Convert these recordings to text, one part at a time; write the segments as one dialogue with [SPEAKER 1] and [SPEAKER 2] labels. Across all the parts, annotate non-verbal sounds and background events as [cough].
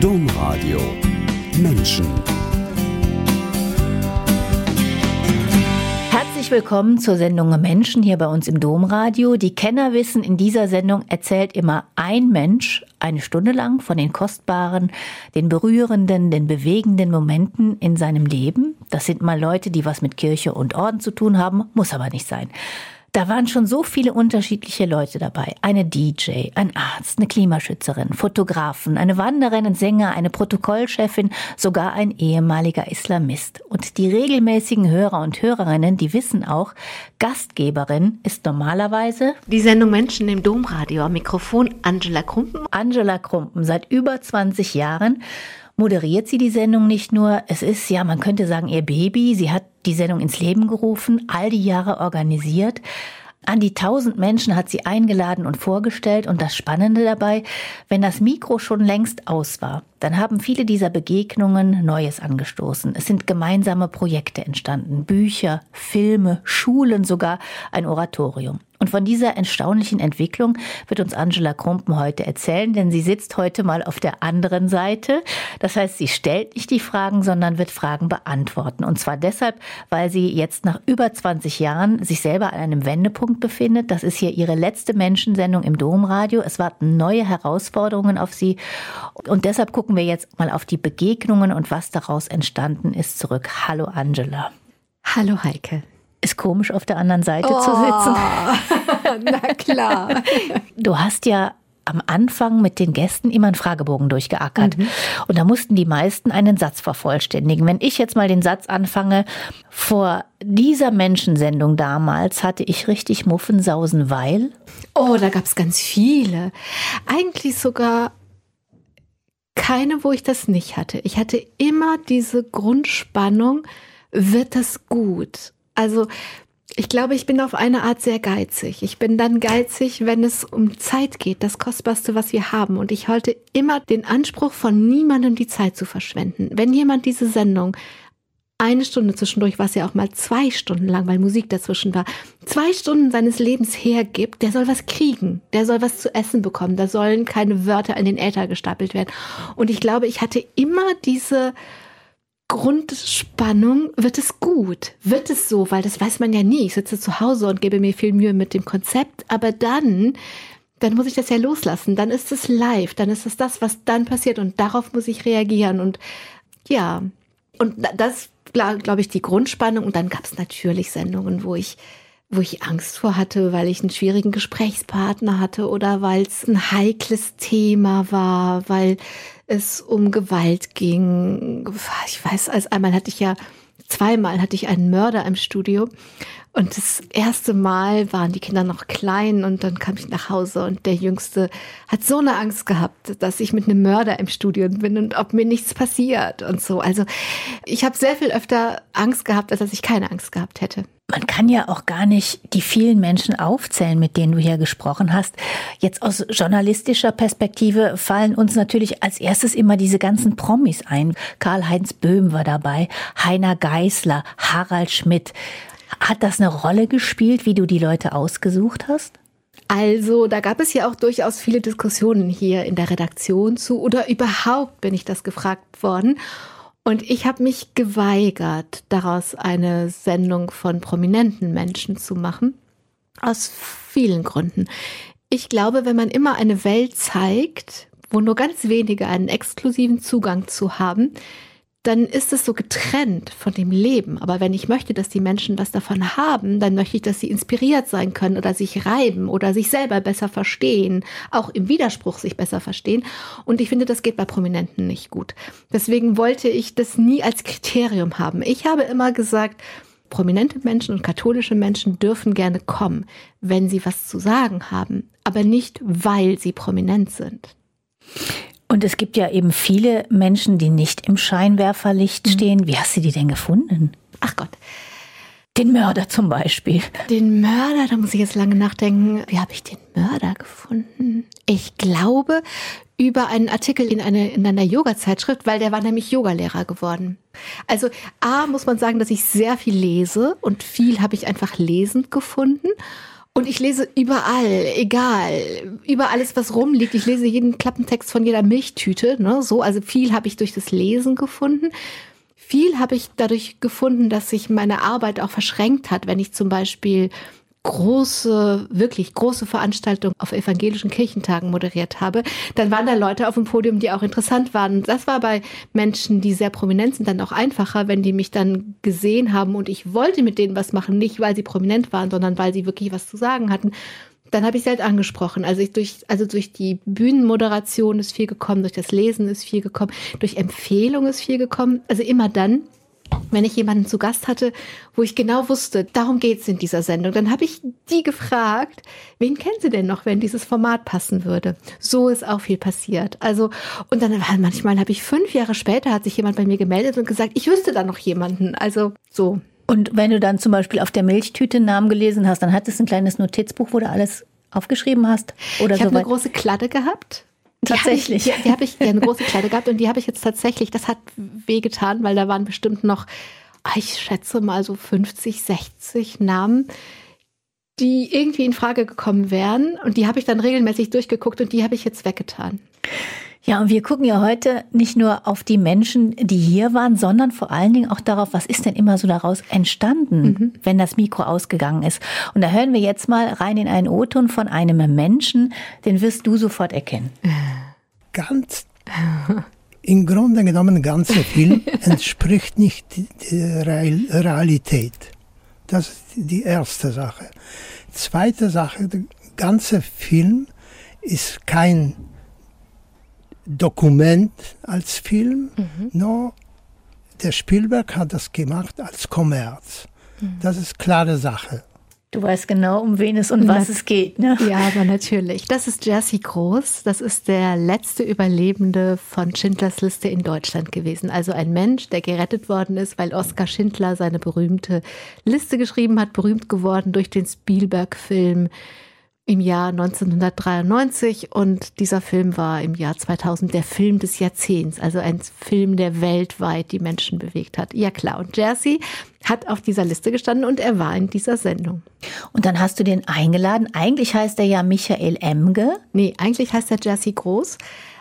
[SPEAKER 1] Domradio Menschen
[SPEAKER 2] Herzlich willkommen zur Sendung Menschen hier bei uns im Domradio. Die Kenner wissen, in dieser Sendung erzählt immer ein Mensch eine Stunde lang von den kostbaren, den berührenden, den bewegenden Momenten in seinem Leben. Das sind mal Leute, die was mit Kirche und Orden zu tun haben, muss aber nicht sein. Da waren schon so viele unterschiedliche Leute dabei. Eine DJ, ein Arzt, eine Klimaschützerin, Fotografen, eine Wanderin, ein Sänger, eine Protokollchefin, sogar ein ehemaliger Islamist. Und die regelmäßigen Hörer und Hörerinnen, die wissen auch, Gastgeberin ist normalerweise
[SPEAKER 3] die Sendung Menschen im Domradio am Mikrofon Angela Krumpen.
[SPEAKER 2] Angela Krumpen seit über 20 Jahren moderiert sie die Sendung nicht nur. Es ist, ja, man könnte sagen, ihr Baby. Sie hat die Sendung ins Leben gerufen, all die Jahre organisiert. An die tausend Menschen hat sie eingeladen und vorgestellt. Und das Spannende dabei, wenn das Mikro schon längst aus war, dann haben viele dieser Begegnungen Neues angestoßen. Es sind gemeinsame Projekte entstanden, Bücher, Filme, Schulen, sogar ein Oratorium. Und von dieser erstaunlichen Entwicklung wird uns Angela Krumpen heute erzählen, denn sie sitzt heute mal auf der anderen Seite. Das heißt, sie stellt nicht die Fragen, sondern wird Fragen beantworten. Und zwar deshalb, weil sie jetzt nach über 20 Jahren sich selber an einem Wendepunkt befindet. Das ist hier ihre letzte Menschensendung im Domradio. Es warten neue Herausforderungen auf sie. Und deshalb gucken wir jetzt mal auf die Begegnungen und was daraus entstanden ist zurück. Hallo Angela.
[SPEAKER 3] Hallo Heike.
[SPEAKER 2] Ist komisch, auf der anderen Seite oh, zu sitzen. [laughs]
[SPEAKER 3] Na klar.
[SPEAKER 2] Du hast ja am Anfang mit den Gästen immer einen Fragebogen durchgeackert. Mhm. Und da mussten die meisten einen Satz vervollständigen. Wenn ich jetzt mal den Satz anfange, vor dieser Menschensendung damals hatte ich richtig Muffensausen, weil.
[SPEAKER 3] Oh, da gab es ganz viele. Eigentlich sogar keine, wo ich das nicht hatte. Ich hatte immer diese Grundspannung, wird das gut? Also ich glaube, ich bin auf eine Art sehr geizig. Ich bin dann geizig, wenn es um Zeit geht, das Kostbarste, was wir haben. Und ich halte immer den Anspruch von niemandem die Zeit zu verschwenden. Wenn jemand diese Sendung eine Stunde zwischendurch, was ja auch mal zwei Stunden lang, weil Musik dazwischen war, zwei Stunden seines Lebens hergibt, der soll was kriegen, der soll was zu essen bekommen, da sollen keine Wörter in den Äther gestapelt werden. Und ich glaube, ich hatte immer diese Grundspannung, wird es gut? Wird es so? Weil das weiß man ja nie. Ich sitze zu Hause und gebe mir viel Mühe mit dem Konzept, aber dann, dann muss ich das ja loslassen. Dann ist es live, dann ist es das, was dann passiert und darauf muss ich reagieren und ja. Und das, glaube ich, die Grundspannung. Und dann gab es natürlich Sendungen, wo ich wo ich Angst vor hatte, weil ich einen schwierigen Gesprächspartner hatte oder weil es ein heikles Thema war, weil es um Gewalt ging. Ich weiß, als einmal hatte ich ja, zweimal hatte ich einen Mörder im Studio. Und das erste Mal waren die Kinder noch klein und dann kam ich nach Hause und der Jüngste hat so eine Angst gehabt, dass ich mit einem Mörder im Studio bin und ob mir nichts passiert und so. Also ich habe sehr viel öfter Angst gehabt, als dass ich keine Angst gehabt hätte.
[SPEAKER 2] Man kann ja auch gar nicht die vielen Menschen aufzählen, mit denen du hier gesprochen hast. Jetzt aus journalistischer Perspektive fallen uns natürlich als erstes immer diese ganzen Promis ein. Karl-Heinz Böhm war dabei, Heiner Geißler, Harald Schmidt. Hat das eine Rolle gespielt, wie du die Leute ausgesucht hast?
[SPEAKER 3] Also, da gab es ja auch durchaus viele Diskussionen hier in der Redaktion zu oder überhaupt bin ich das gefragt worden. Und ich habe mich geweigert, daraus eine Sendung von prominenten Menschen zu machen. Aus vielen Gründen. Ich glaube, wenn man immer eine Welt zeigt, wo nur ganz wenige einen exklusiven Zugang zu haben, dann ist es so getrennt von dem Leben. Aber wenn ich möchte, dass die Menschen was davon haben, dann möchte ich, dass sie inspiriert sein können oder sich reiben oder sich selber besser verstehen, auch im Widerspruch sich besser verstehen. Und ich finde, das geht bei Prominenten nicht gut. Deswegen wollte ich das nie als Kriterium haben. Ich habe immer gesagt, prominente Menschen und katholische Menschen dürfen gerne kommen, wenn sie was zu sagen haben, aber nicht, weil sie prominent sind.
[SPEAKER 2] Und es gibt ja eben viele Menschen, die nicht im Scheinwerferlicht mhm. stehen. Wie hast du die denn gefunden?
[SPEAKER 3] Ach Gott.
[SPEAKER 2] Den Mörder zum Beispiel.
[SPEAKER 3] Den Mörder, da muss ich jetzt lange nachdenken. Wie habe ich den Mörder gefunden? Ich glaube über einen Artikel in, eine, in einer Yoga-Zeitschrift, weil der war nämlich Yogalehrer geworden. Also A muss man sagen, dass ich sehr viel lese und viel habe ich einfach lesend gefunden. Und ich lese überall, egal, über alles, was rumliegt. Ich lese jeden Klappentext von jeder Milchtüte, ne, so. Also viel habe ich durch das Lesen gefunden. Viel habe ich dadurch gefunden, dass sich meine Arbeit auch verschränkt hat, wenn ich zum Beispiel große, wirklich große Veranstaltungen auf evangelischen Kirchentagen moderiert habe, dann waren da Leute auf dem Podium, die auch interessant waren. Das war bei Menschen, die sehr prominent sind, dann auch einfacher, wenn die mich dann gesehen haben und ich wollte mit denen was machen, nicht weil sie prominent waren, sondern weil sie wirklich was zu sagen hatten. Dann habe ich sie halt angesprochen. Also ich durch, also durch die Bühnenmoderation ist viel gekommen, durch das Lesen ist viel gekommen, durch Empfehlung ist viel gekommen. Also immer dann, wenn ich jemanden zu Gast hatte, wo ich genau wusste, darum geht's in dieser Sendung, dann habe ich die gefragt, wen kennen Sie denn noch, wenn dieses Format passen würde? So ist auch viel passiert. Also, und dann manchmal habe ich fünf Jahre später, hat sich jemand bei mir gemeldet und gesagt, ich wüsste da noch jemanden. Also so.
[SPEAKER 2] Und wenn du dann zum Beispiel auf der Milchtüte Namen gelesen hast, dann hattest du ein kleines Notizbuch, wo du alles aufgeschrieben hast? Oder
[SPEAKER 3] ich habe eine große Kladde gehabt
[SPEAKER 2] tatsächlich.
[SPEAKER 3] Die, die habe ich, die eine große Kleider gehabt und die habe ich jetzt tatsächlich, das hat wehgetan, weil da waren bestimmt noch, ah, ich schätze mal so 50, 60 Namen, die irgendwie in Frage gekommen wären. Und die habe ich dann regelmäßig durchgeguckt und die habe ich jetzt weggetan.
[SPEAKER 2] Ja, und wir gucken ja heute nicht nur auf die Menschen, die hier waren, sondern vor allen Dingen auch darauf, was ist denn immer so daraus entstanden, mhm. wenn das Mikro ausgegangen ist. Und da hören wir jetzt mal rein in einen O-Ton von einem Menschen, den wirst du sofort erkennen.
[SPEAKER 4] Ganz, im Grunde genommen, der ganze Film entspricht nicht der Realität. Das ist die erste Sache. Zweite Sache, der ganze Film ist kein Dokument als Film, mhm. nur der Spielberg hat das gemacht als Kommerz. Mhm. Das ist klare Sache.
[SPEAKER 2] Du weißt genau, um wen es und was Na, es geht, ne? [laughs]
[SPEAKER 3] Ja, aber natürlich. Das ist Jesse Groß. Das ist der letzte Überlebende von Schindlers Liste in Deutschland gewesen. Also ein Mensch, der gerettet worden ist, weil Oskar Schindler seine berühmte Liste geschrieben hat, berühmt geworden durch den Spielberg-Film im Jahr 1993 und dieser Film war im Jahr 2000 der Film des Jahrzehnts, also ein Film, der weltweit die Menschen bewegt hat. Ja klar, und Jersey hat auf dieser Liste gestanden und er war in dieser Sendung.
[SPEAKER 2] Und dann hast du den eingeladen. Eigentlich heißt er ja Michael Emge.
[SPEAKER 3] Nee, eigentlich heißt er Jersey Groß.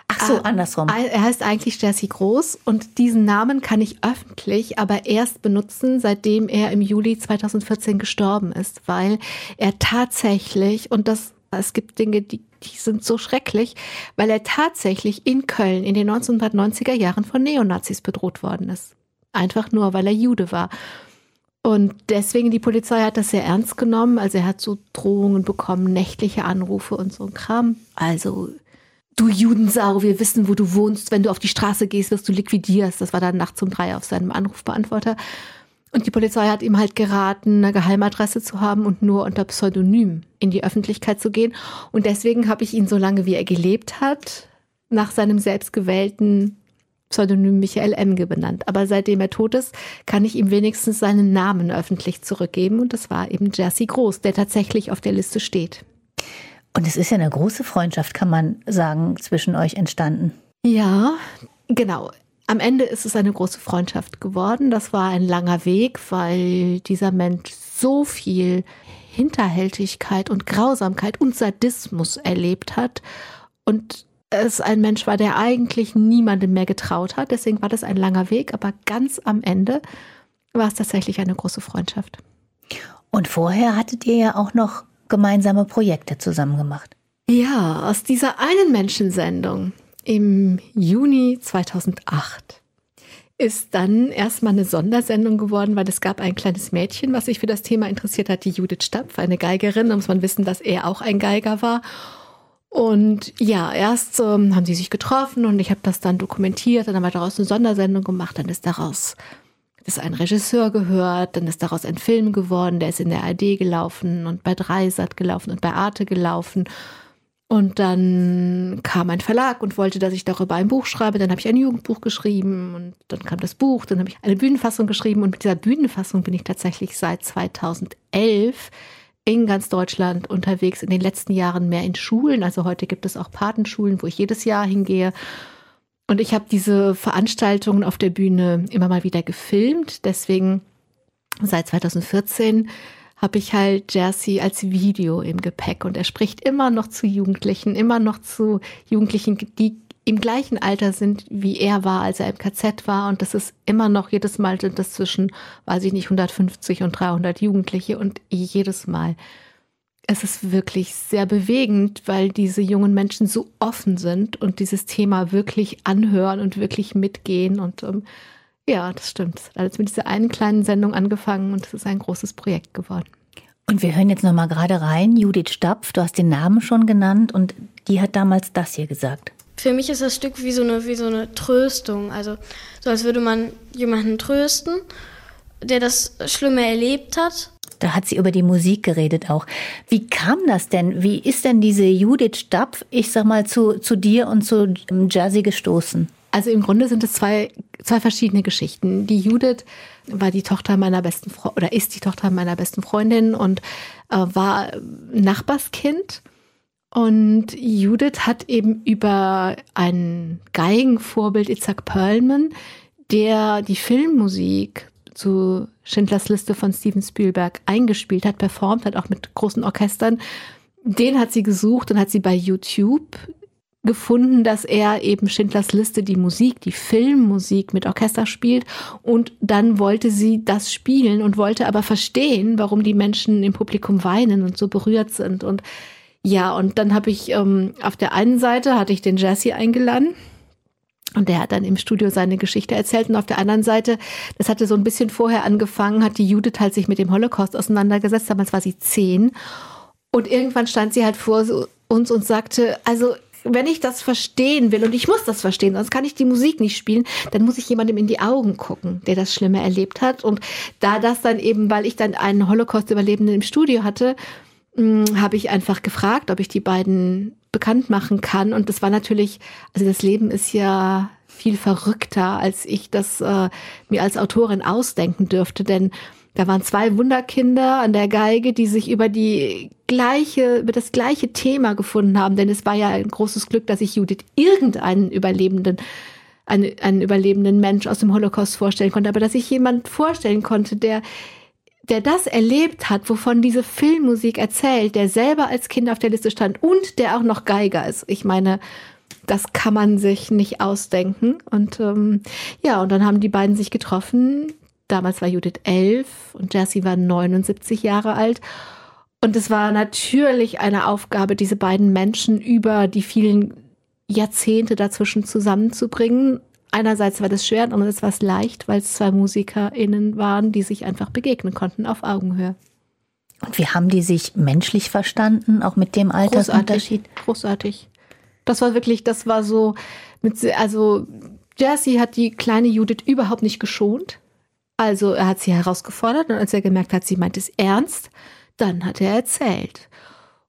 [SPEAKER 2] Ach so, ah, andersrum.
[SPEAKER 3] Er heißt eigentlich Jesse Groß und diesen Namen kann ich öffentlich aber erst benutzen, seitdem er im Juli 2014 gestorben ist, weil er tatsächlich, und das, es gibt Dinge, die, die sind so schrecklich, weil er tatsächlich in Köln in den 1990er Jahren von Neonazis bedroht worden ist. Einfach nur, weil er Jude war. Und deswegen, die Polizei hat das sehr ernst genommen. Also er hat so Drohungen bekommen, nächtliche Anrufe und so ein Kram. Also du Judensau, wir wissen, wo du wohnst. Wenn du auf die Straße gehst, wirst du liquidierst. Das war dann nachts um drei auf seinem Anrufbeantworter. Und die Polizei hat ihm halt geraten, eine Geheimadresse zu haben und nur unter Pseudonym in die Öffentlichkeit zu gehen. Und deswegen habe ich ihn so lange, wie er gelebt hat, nach seinem selbstgewählten Pseudonym Michael Emge benannt. Aber seitdem er tot ist, kann ich ihm wenigstens seinen Namen öffentlich zurückgeben. Und das war eben Jersey Groß, der tatsächlich auf der Liste steht.
[SPEAKER 2] Und es ist ja eine große Freundschaft, kann man sagen, zwischen euch entstanden.
[SPEAKER 3] Ja, genau. Am Ende ist es eine große Freundschaft geworden. Das war ein langer Weg, weil dieser Mensch so viel Hinterhältigkeit und Grausamkeit und Sadismus erlebt hat und es ein Mensch war, der eigentlich niemandem mehr getraut hat. Deswegen war das ein langer Weg, aber ganz am Ende war es tatsächlich eine große Freundschaft.
[SPEAKER 2] Und vorher hattet ihr ja auch noch gemeinsame Projekte zusammen gemacht.
[SPEAKER 3] Ja, aus dieser einen Menschensendung im Juni 2008 ist dann erstmal eine Sondersendung geworden, weil es gab ein kleines Mädchen, was sich für das Thema interessiert hat, die Judith Stapf, eine Geigerin. Da muss man wissen, dass er auch ein Geiger war. Und ja, erst ähm, haben sie sich getroffen und ich habe das dann dokumentiert, dann haben wir daraus eine Sondersendung gemacht, dann ist daraus ist ein Regisseur gehört, dann ist daraus ein Film geworden, der ist in der ARD gelaufen und bei Dreisat gelaufen und bei Arte gelaufen. Und dann kam ein Verlag und wollte, dass ich darüber ein Buch schreibe. Dann habe ich ein Jugendbuch geschrieben und dann kam das Buch. Dann habe ich eine Bühnenfassung geschrieben und mit dieser Bühnenfassung bin ich tatsächlich seit 2011 in ganz Deutschland unterwegs. In den letzten Jahren mehr in Schulen. Also heute gibt es auch Patenschulen, wo ich jedes Jahr hingehe und ich habe diese Veranstaltungen auf der Bühne immer mal wieder gefilmt. Deswegen seit 2014 habe ich halt Jersey als Video im Gepäck und er spricht immer noch zu Jugendlichen, immer noch zu Jugendlichen, die im gleichen Alter sind, wie er war, als er im KZ war. Und das ist immer noch jedes Mal sind das zwischen, weiß ich nicht, 150 und 300 Jugendliche und jedes Mal. Es ist wirklich sehr bewegend, weil diese jungen Menschen so offen sind und dieses Thema wirklich anhören und wirklich mitgehen. Und ähm, ja, das stimmt. Es hat alles mit dieser einen kleinen Sendung angefangen und es ist ein großes Projekt geworden.
[SPEAKER 2] Und wir hören jetzt nochmal gerade rein. Judith Stapf, du hast den Namen schon genannt und die hat damals das hier gesagt.
[SPEAKER 5] Für mich ist das Stück wie so eine, wie so eine Tröstung. Also so als würde man jemanden trösten, der das Schlimme erlebt hat.
[SPEAKER 2] Da hat sie über die Musik geredet auch. Wie kam das denn? Wie ist denn diese Judith Stapf, ich sag mal, zu, zu dir und zu Jazzy gestoßen?
[SPEAKER 3] Also im Grunde sind es zwei, zwei verschiedene Geschichten. Die Judith war die Tochter meiner besten Freundin oder ist die Tochter meiner besten Freundin und äh, war Nachbarskind und Judith hat eben über ein Geigenvorbild Isaac Perlman, der die Filmmusik zu Schindlers Liste von Steven Spielberg eingespielt hat, performt hat, auch mit großen Orchestern. Den hat sie gesucht und hat sie bei YouTube gefunden, dass er eben Schindlers Liste die Musik, die Filmmusik mit Orchester spielt und dann wollte sie das spielen und wollte aber verstehen, warum die Menschen im Publikum weinen und so berührt sind und ja, und dann habe ich ähm, auf der einen Seite hatte ich den Jesse eingeladen. Und der hat dann im Studio seine Geschichte erzählt. Und auf der anderen Seite, das hatte so ein bisschen vorher angefangen, hat die Judith halt sich mit dem Holocaust auseinandergesetzt. Damals war sie zehn. Und irgendwann stand sie halt vor uns und sagte, also wenn ich das verstehen will, und ich muss das verstehen, sonst kann ich die Musik nicht spielen, dann muss ich jemandem in die Augen gucken, der das Schlimme erlebt hat. Und da das dann eben, weil ich dann einen Holocaust-Überlebenden im Studio hatte, habe ich einfach gefragt, ob ich die beiden bekannt machen kann. Und das war natürlich, also das Leben ist ja viel verrückter, als ich das äh, mir als Autorin ausdenken dürfte. Denn da waren zwei Wunderkinder an der Geige, die sich über die gleiche, über das gleiche Thema gefunden haben. Denn es war ja ein großes Glück, dass ich Judith irgendeinen Überlebenden einen, einen überlebenden Mensch aus dem Holocaust vorstellen konnte, aber dass ich jemand vorstellen konnte, der der das erlebt hat, wovon diese Filmmusik erzählt, der selber als Kind auf der Liste stand und der auch noch Geiger ist. Ich meine, das kann man sich nicht ausdenken. Und ähm, ja, und dann haben die beiden sich getroffen. Damals war Judith elf und Jessie war 79 Jahre alt. Und es war natürlich eine Aufgabe, diese beiden Menschen über die vielen Jahrzehnte dazwischen zusammenzubringen einerseits war das schwer und andererseits war es leicht, weil es zwei MusikerInnen waren, die sich einfach begegnen konnten auf Augenhöhe.
[SPEAKER 2] Und wie haben die sich menschlich verstanden, auch mit dem Altersunterschied?
[SPEAKER 3] Großartig. Großartig. Das war wirklich, das war so, mit, also Jesse hat die kleine Judith überhaupt nicht geschont. Also er hat sie herausgefordert und als er gemerkt hat, sie meint es ernst, dann hat er erzählt.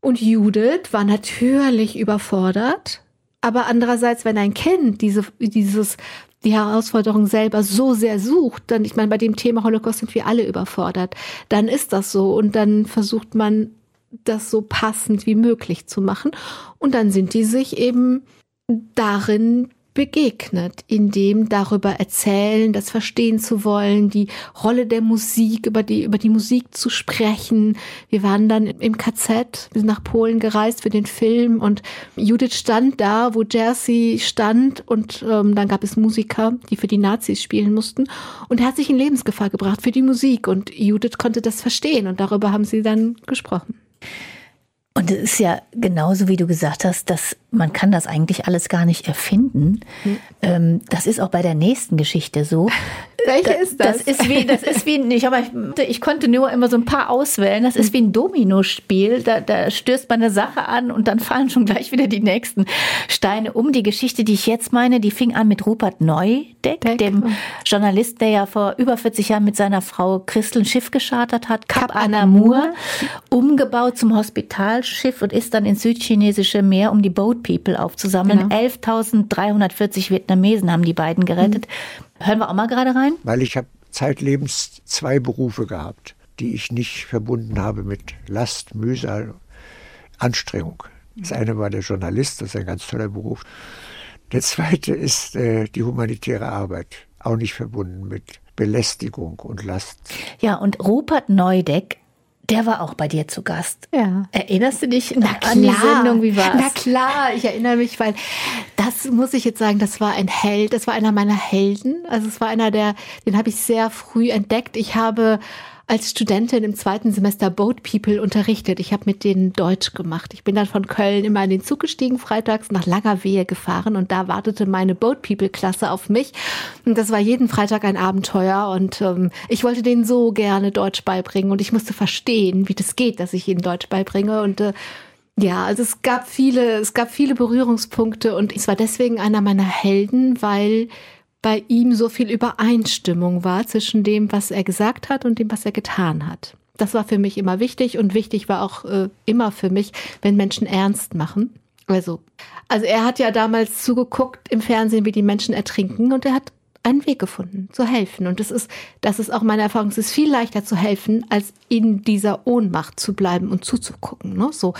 [SPEAKER 3] Und Judith war natürlich überfordert, aber andererseits, wenn ein Kind diese, dieses, die Herausforderung selber so sehr sucht, dann, ich meine, bei dem Thema Holocaust sind wir alle überfordert, dann ist das so und dann versucht man, das so passend wie möglich zu machen. Und dann sind die sich eben darin begegnet, in dem darüber erzählen, das verstehen zu wollen, die Rolle der Musik, über die, über die Musik zu sprechen. Wir waren dann im KZ, wir sind nach Polen gereist für den Film und Judith stand da, wo Jersey stand und ähm, dann gab es Musiker, die für die Nazis spielen mussten und er hat sich in Lebensgefahr gebracht für die Musik und Judith konnte das verstehen und darüber haben sie dann gesprochen.
[SPEAKER 2] Und es ist ja genauso, wie du gesagt hast, dass man kann das eigentlich alles gar nicht erfinden. Hm. Das ist auch bei der nächsten Geschichte so.
[SPEAKER 3] Welche ist das?
[SPEAKER 2] Das ist wie, das ist wie, ich, aber ich, ich konnte nur immer so ein paar auswählen. Das ist wie ein Dominospiel. Da, da stößt man eine Sache an und dann fallen schon gleich wieder die nächsten Steine um. Die Geschichte, die ich jetzt meine, die fing an mit Rupert Neudeck, Deck. dem Journalist, der ja vor über 40 Jahren mit seiner Frau Christel ein Schiff geschartert hat, Cap, Cap Anamur, umgebaut zum Hospitalschiff und ist dann ins südchinesische Meer, um die Boat People aufzusammeln. Genau. 11.340 Vietnamesen haben die beiden gerettet. Mhm. Hören wir auch mal gerade rein?
[SPEAKER 6] Weil ich habe zeitlebens zwei Berufe gehabt, die ich nicht verbunden habe mit Last, Mühsal, Anstrengung. Das eine war der Journalist, das ist ein ganz toller Beruf. Der zweite ist äh, die humanitäre Arbeit, auch nicht verbunden mit Belästigung und Last.
[SPEAKER 2] Ja, und Rupert Neudeck Der war auch bei dir zu Gast.
[SPEAKER 3] Ja.
[SPEAKER 2] Erinnerst du dich
[SPEAKER 3] Na
[SPEAKER 2] an die Sendung? Wie war
[SPEAKER 3] Na klar, ich erinnere mich, weil das muss ich jetzt sagen, das war ein Held, das war einer meiner Helden. Also es war einer der, den habe ich sehr früh entdeckt. Ich habe als Studentin im zweiten Semester Boat People unterrichtet. Ich habe mit denen Deutsch gemacht. Ich bin dann von Köln immer in den Zug gestiegen, freitags nach langer Wehe gefahren und da wartete meine Boat People Klasse auf mich. Und das war jeden Freitag ein Abenteuer und ähm, ich wollte denen so gerne Deutsch beibringen und ich musste verstehen, wie das geht, dass ich ihnen Deutsch beibringe und äh, ja, also es gab viele, es gab viele Berührungspunkte und es war deswegen einer meiner Helden, weil bei ihm so viel Übereinstimmung war zwischen dem, was er gesagt hat und dem, was er getan hat. Das war für mich immer wichtig und wichtig war auch äh, immer für mich, wenn Menschen ernst machen. Also, also er hat ja damals zugeguckt im Fernsehen, wie die Menschen ertrinken und er hat einen Weg gefunden, zu helfen. Und das ist, das ist auch meine Erfahrung. Es ist viel leichter zu helfen, als in dieser Ohnmacht zu bleiben und zuzugucken. Ne? So,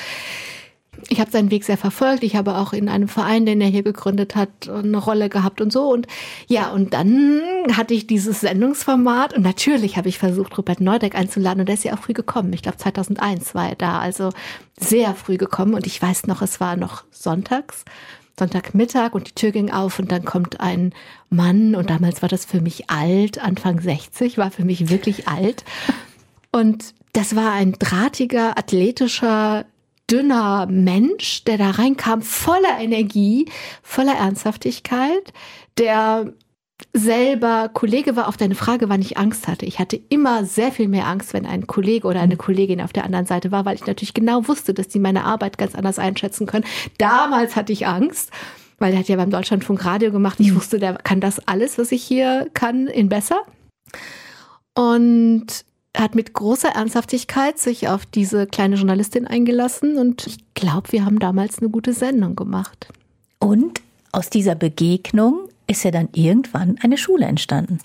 [SPEAKER 3] ich habe seinen Weg sehr verfolgt. Ich habe auch in einem Verein, den er hier gegründet hat, eine Rolle gehabt und so. Und ja, und dann hatte ich dieses Sendungsformat und natürlich habe ich versucht, Robert Neudeck einzuladen und der ist ja auch früh gekommen. Ich glaube 2001 war er da, also sehr früh gekommen. Und ich weiß noch, es war noch sonntags. Sonntagmittag und die Tür ging auf und dann kommt ein Mann und damals war das für mich alt, Anfang 60, war für mich wirklich alt. Und das war ein drahtiger, athletischer, dünner Mensch, der da reinkam, voller Energie, voller Ernsthaftigkeit, der selber Kollege war, auf deine Frage, wann ich Angst hatte. Ich hatte immer sehr viel mehr Angst, wenn ein Kollege oder eine Kollegin auf der anderen Seite war, weil ich natürlich genau wusste, dass die meine Arbeit ganz anders einschätzen können. Damals hatte ich Angst, weil der hat ja beim Deutschlandfunk Radio gemacht. Ich wusste, der kann das alles, was ich hier kann, in besser. Und hat mit großer Ernsthaftigkeit sich auf diese kleine Journalistin eingelassen und ich glaube, wir haben damals eine gute Sendung gemacht.
[SPEAKER 2] Und aus dieser Begegnung ist ja dann irgendwann eine Schule entstanden.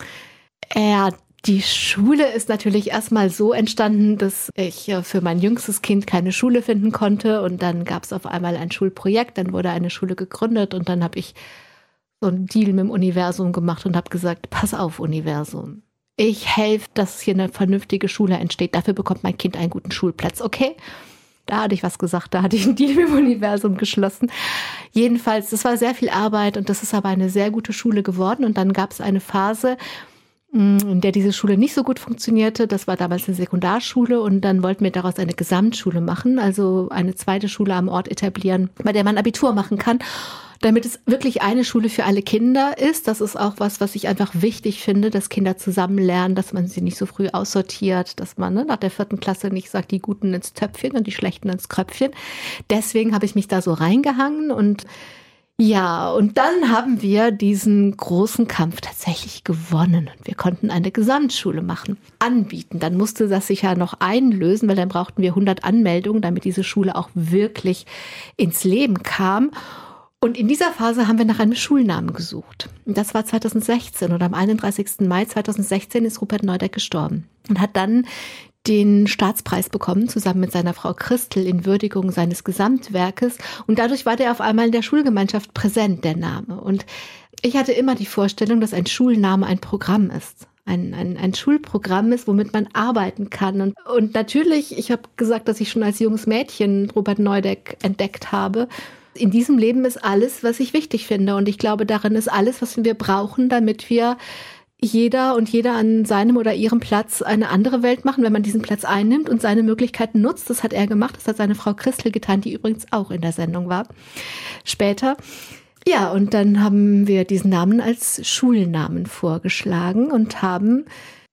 [SPEAKER 3] Ja, die Schule ist natürlich erstmal so entstanden, dass ich für mein jüngstes Kind keine Schule finden konnte und dann gab es auf einmal ein Schulprojekt, dann wurde eine Schule gegründet und dann habe ich so einen Deal mit dem Universum gemacht und habe gesagt, pass auf Universum, ich helfe, dass hier eine vernünftige Schule entsteht. Dafür bekommt mein Kind einen guten Schulplatz, okay? Da hatte ich was gesagt, da hatte ich einen [laughs] Deal dem Universum geschlossen. Jedenfalls, das war sehr viel Arbeit und das ist aber eine sehr gute Schule geworden. Und dann gab es eine Phase, in der diese Schule nicht so gut funktionierte. Das war damals eine Sekundarschule und dann wollten wir daraus eine Gesamtschule machen, also eine zweite Schule am Ort etablieren, bei der man Abitur machen kann damit es wirklich eine Schule für alle Kinder ist. Das ist auch was, was ich einfach wichtig finde, dass Kinder zusammen lernen, dass man sie nicht so früh aussortiert, dass man ne, nach der vierten Klasse nicht sagt, die Guten ins Töpfchen und die Schlechten ins Kröpfchen. Deswegen habe ich mich da so reingehangen und ja, und dann haben wir diesen großen Kampf tatsächlich gewonnen und wir konnten eine Gesamtschule machen, anbieten. Dann musste das sich ja noch einlösen, weil dann brauchten wir 100 Anmeldungen, damit diese Schule auch wirklich ins Leben kam. Und in dieser Phase haben wir nach einem Schulnamen gesucht. Und das war 2016 oder am 31. Mai 2016 ist Rupert Neudeck gestorben und hat dann den Staatspreis bekommen, zusammen mit seiner Frau Christel in Würdigung seines Gesamtwerkes. Und dadurch war der auf einmal in der Schulgemeinschaft präsent, der Name. Und ich hatte immer die Vorstellung, dass ein Schulname ein Programm ist. Ein, ein, ein Schulprogramm ist, womit man arbeiten kann. Und, und natürlich, ich habe gesagt, dass ich schon als junges Mädchen Robert Neudeck entdeckt habe in diesem Leben ist alles, was ich wichtig finde. Und ich glaube, darin ist alles, was wir brauchen, damit wir jeder und jeder an seinem oder ihrem Platz eine andere Welt machen, wenn man diesen Platz einnimmt und seine Möglichkeiten nutzt. Das hat er gemacht, das hat seine Frau Christel getan, die übrigens auch in der Sendung war. Später. Ja, und dann haben wir diesen Namen als Schulnamen vorgeschlagen und haben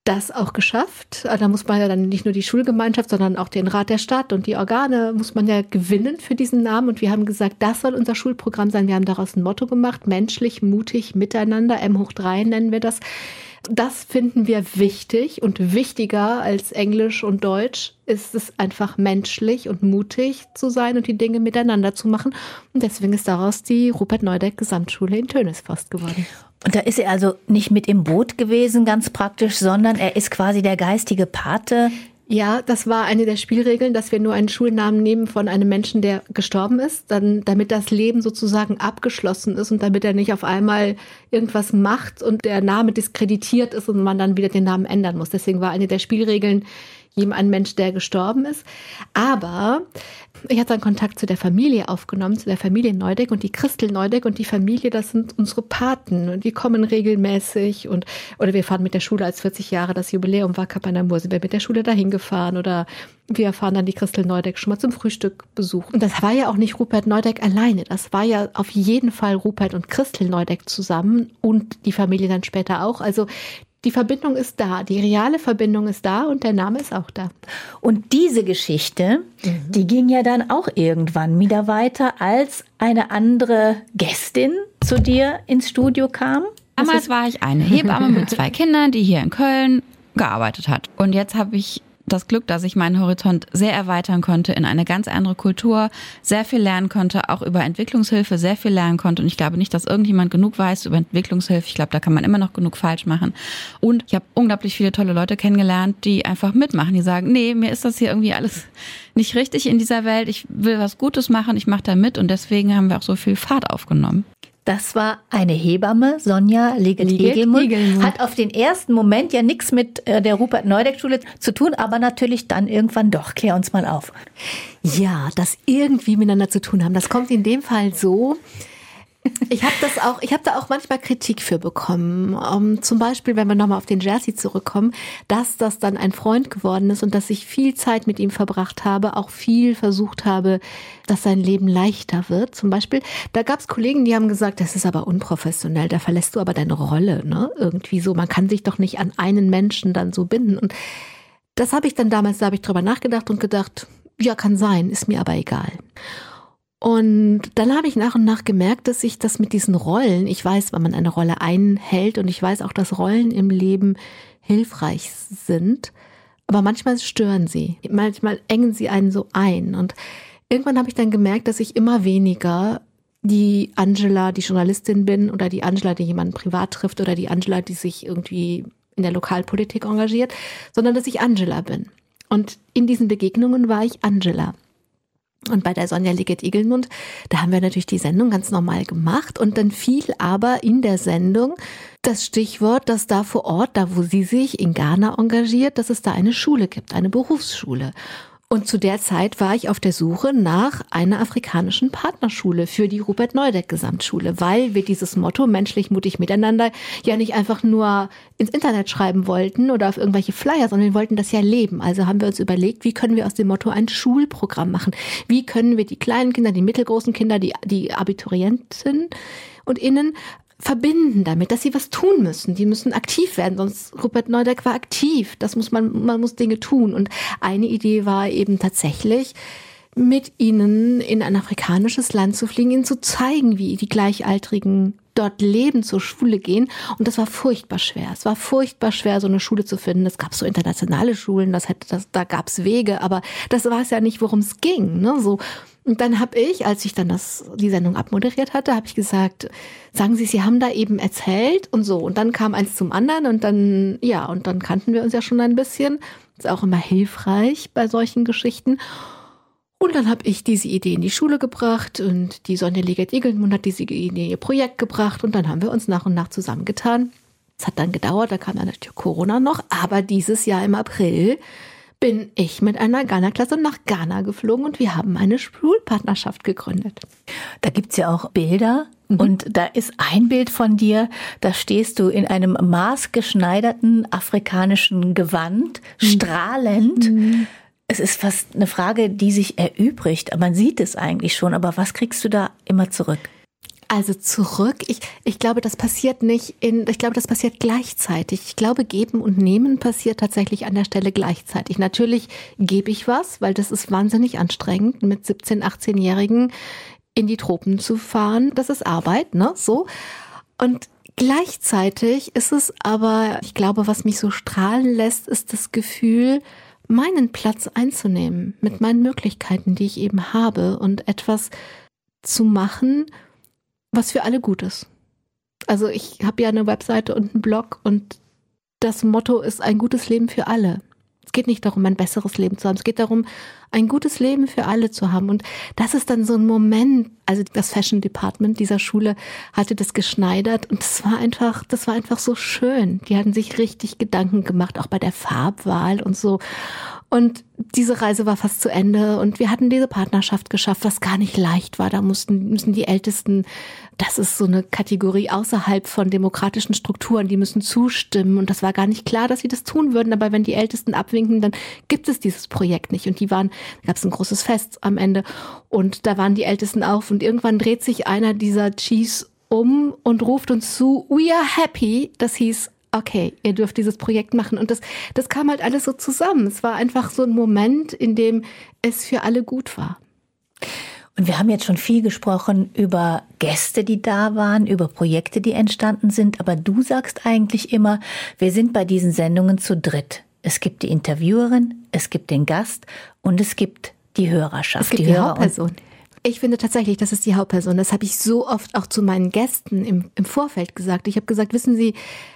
[SPEAKER 3] das auch geschafft. Da muss man ja dann nicht nur die Schulgemeinschaft, sondern auch den Rat der Stadt und die Organe muss man ja gewinnen für diesen Namen. Und wir haben gesagt, das soll unser Schulprogramm sein. Wir haben daraus ein Motto gemacht, menschlich, mutig, miteinander, M hoch drei nennen wir das. Das finden wir wichtig und wichtiger als Englisch und Deutsch ist es einfach menschlich und mutig zu sein und die Dinge miteinander zu machen. Und deswegen ist daraus die Rupert Neudeck Gesamtschule in Tönesforst geworden.
[SPEAKER 2] Und da ist er also nicht mit im Boot gewesen, ganz praktisch, sondern er ist quasi der geistige Pate.
[SPEAKER 3] Ja, das war eine der Spielregeln, dass wir nur einen Schulnamen nehmen von einem Menschen, der gestorben ist, dann, damit das Leben sozusagen abgeschlossen ist und damit er nicht auf einmal irgendwas macht und der Name diskreditiert ist und man dann wieder den Namen ändern muss. Deswegen war eine der Spielregeln, ein Mensch, der gestorben ist. Aber ich hatte dann Kontakt zu der Familie aufgenommen, zu der Familie Neudeck und die Christel Neudeck und die Familie, das sind unsere Paten und die kommen regelmäßig und oder wir fahren mit der Schule, als 40 Jahre das Jubiläum war, Kapanamur, sind wir mit der Schule dahin gefahren oder wir fahren dann die Christel Neudeck schon mal zum Frühstück besuchen. Und das war ja auch nicht Rupert Neudeck alleine, das war ja auf jeden Fall Rupert und Christel Neudeck zusammen und die Familie dann später auch. Also die Verbindung ist da, die reale Verbindung ist da und der Name ist auch da.
[SPEAKER 2] Und diese Geschichte, mhm. die ging ja dann auch irgendwann wieder weiter, als eine andere Gästin zu dir ins Studio kam.
[SPEAKER 7] Damals war ich eine Hebamme mit zwei [laughs] Kindern, die hier in Köln gearbeitet hat. Und jetzt habe ich das Glück, dass ich meinen Horizont sehr erweitern konnte in eine ganz andere Kultur, sehr viel lernen konnte, auch über Entwicklungshilfe sehr viel lernen konnte. Und ich glaube nicht, dass irgendjemand genug weiß über Entwicklungshilfe. Ich glaube, da kann man immer noch genug falsch machen. Und ich habe unglaublich viele tolle Leute kennengelernt, die einfach mitmachen, die sagen, nee, mir ist das hier irgendwie alles nicht richtig in dieser Welt. Ich will was Gutes machen, ich mache da mit und deswegen haben wir auch so viel Fahrt aufgenommen.
[SPEAKER 2] Das war eine Hebamme, Sonja Leget-Egelmund. Hat auf den ersten Moment ja nichts mit äh, der Rupert-Neudeck-Schule zu tun, aber natürlich dann irgendwann doch. Klär uns mal auf.
[SPEAKER 3] Ja, das irgendwie miteinander zu tun haben. Das kommt in dem Fall so, ich habe das auch, ich habe da auch manchmal Kritik für bekommen. Um, zum Beispiel, wenn wir nochmal auf den Jersey zurückkommen, dass das dann ein Freund geworden ist und dass ich viel Zeit mit ihm verbracht habe, auch viel versucht habe, dass sein Leben leichter wird. Zum Beispiel, da gab es Kollegen, die haben gesagt, das ist aber unprofessionell, da verlässt du aber deine Rolle, ne? Irgendwie so. Man kann sich doch nicht an einen Menschen dann so binden. Und das habe ich dann damals, da habe ich drüber nachgedacht und gedacht, ja, kann sein, ist mir aber egal. Und dann habe ich nach und nach gemerkt, dass ich das mit diesen Rollen, ich weiß, wenn man eine Rolle einhält und ich weiß auch, dass Rollen im Leben hilfreich sind, aber manchmal stören sie, manchmal engen sie einen so ein. Und irgendwann habe ich dann gemerkt, dass ich immer weniger die Angela, die Journalistin bin oder die Angela, die jemanden privat trifft oder die Angela, die sich irgendwie in der Lokalpolitik engagiert, sondern dass ich Angela bin. Und in diesen Begegnungen war ich Angela. Und bei der Sonja Liget-Igelmund, da haben wir natürlich die Sendung ganz normal gemacht und dann fiel aber in der Sendung das Stichwort, dass da vor Ort, da wo sie sich in Ghana engagiert, dass es da eine Schule gibt, eine Berufsschule. Und zu der Zeit war ich auf der Suche nach einer afrikanischen Partnerschule für die Rupert Neudeck Gesamtschule, weil wir dieses Motto menschlich mutig miteinander ja nicht einfach nur ins Internet schreiben wollten oder auf irgendwelche Flyer, sondern wir wollten das ja leben. Also haben wir uns überlegt, wie können wir aus dem Motto ein Schulprogramm machen? Wie können wir die kleinen Kinder, die mittelgroßen Kinder, die, die Abiturienten und innen verbinden damit, dass sie was tun müssen. Die müssen aktiv werden, sonst Rupert Neudeck war aktiv. Das muss man, man muss Dinge tun. Und eine Idee war eben tatsächlich, mit ihnen in ein afrikanisches Land zu fliegen, ihnen zu zeigen, wie die Gleichaltrigen dort leben, zur Schule gehen. Und das war furchtbar schwer. Es war furchtbar schwer, so eine Schule zu finden. Es gab so internationale Schulen, das hätte, das, da gab es Wege, aber das war es ja nicht, worum es ging. Ne? So, und dann habe ich, als ich dann das, die Sendung abmoderiert hatte, habe ich gesagt, sagen Sie, Sie haben da eben erzählt und so. Und dann kam eins zum anderen und dann, ja, und dann kannten wir uns ja schon ein bisschen. Ist auch immer hilfreich bei solchen Geschichten. Und dann habe ich diese Idee in die Schule gebracht und die Sonja Legert-Igelmund hat diese Idee in ihr Projekt gebracht und dann haben wir uns nach und nach zusammengetan. Es hat dann gedauert, da kam dann natürlich Corona noch, aber dieses Jahr im April bin ich mit einer Ghana-Klasse nach Ghana geflogen und wir haben eine Schulpartnerschaft gegründet.
[SPEAKER 2] Da gibt's ja auch Bilder mhm. und da ist ein Bild von dir, da stehst du in einem maßgeschneiderten afrikanischen Gewand, mhm. strahlend. Mhm. Es ist fast eine Frage, die sich erübrigt. Man sieht es eigentlich schon, aber was kriegst du da immer zurück?
[SPEAKER 3] Also zurück, ich, ich glaube, das passiert nicht in, ich glaube, das passiert gleichzeitig. Ich glaube, geben und nehmen passiert tatsächlich an der Stelle gleichzeitig. Natürlich gebe ich was, weil das ist wahnsinnig anstrengend, mit 17, 18-Jährigen in die Tropen zu fahren. Das ist Arbeit, ne, so. Und gleichzeitig ist es aber, ich glaube, was mich so strahlen lässt, ist das Gefühl, meinen Platz einzunehmen mit meinen Möglichkeiten, die ich eben habe und etwas zu machen, was für alle gut ist. Also ich habe ja eine Webseite und einen Blog und das Motto ist ein gutes Leben für alle. Es geht nicht darum, ein besseres Leben zu haben. Es geht darum, ein gutes Leben für alle zu haben. Und das ist dann so ein Moment. Also das Fashion Department dieser Schule hatte das geschneidert und das war einfach, das war einfach so schön. Die hatten sich richtig Gedanken gemacht, auch bei der Farbwahl und so. Und diese Reise war fast zu Ende und wir hatten diese Partnerschaft geschafft, was gar nicht leicht war. Da mussten, müssen die Ältesten, das ist so eine Kategorie außerhalb von demokratischen Strukturen, die müssen zustimmen. Und das war gar nicht klar, dass sie das tun würden. Aber wenn die Ältesten abwinken, dann gibt es dieses Projekt nicht. Und die waren, da gab es ein großes Fest am Ende. Und da waren die Ältesten auf. Und irgendwann dreht sich einer dieser Chiefs um und ruft uns zu, we are happy. Das hieß, okay, ihr dürft dieses Projekt machen. Und das, das kam halt alles so zusammen. Es war einfach so ein Moment, in dem es für alle gut war.
[SPEAKER 2] Und wir haben jetzt schon viel gesprochen über Gäste, die da waren, über Projekte, die entstanden sind. Aber du sagst eigentlich immer, wir sind bei diesen Sendungen zu dritt. Es gibt die Interviewerin, es gibt den Gast und es gibt die Hörerschaft.
[SPEAKER 3] Es gibt die, die Hauptperson. Ich finde tatsächlich, das ist die Hauptperson. Das habe ich so oft auch zu meinen Gästen im, im Vorfeld gesagt. Ich habe gesagt, wissen Sie,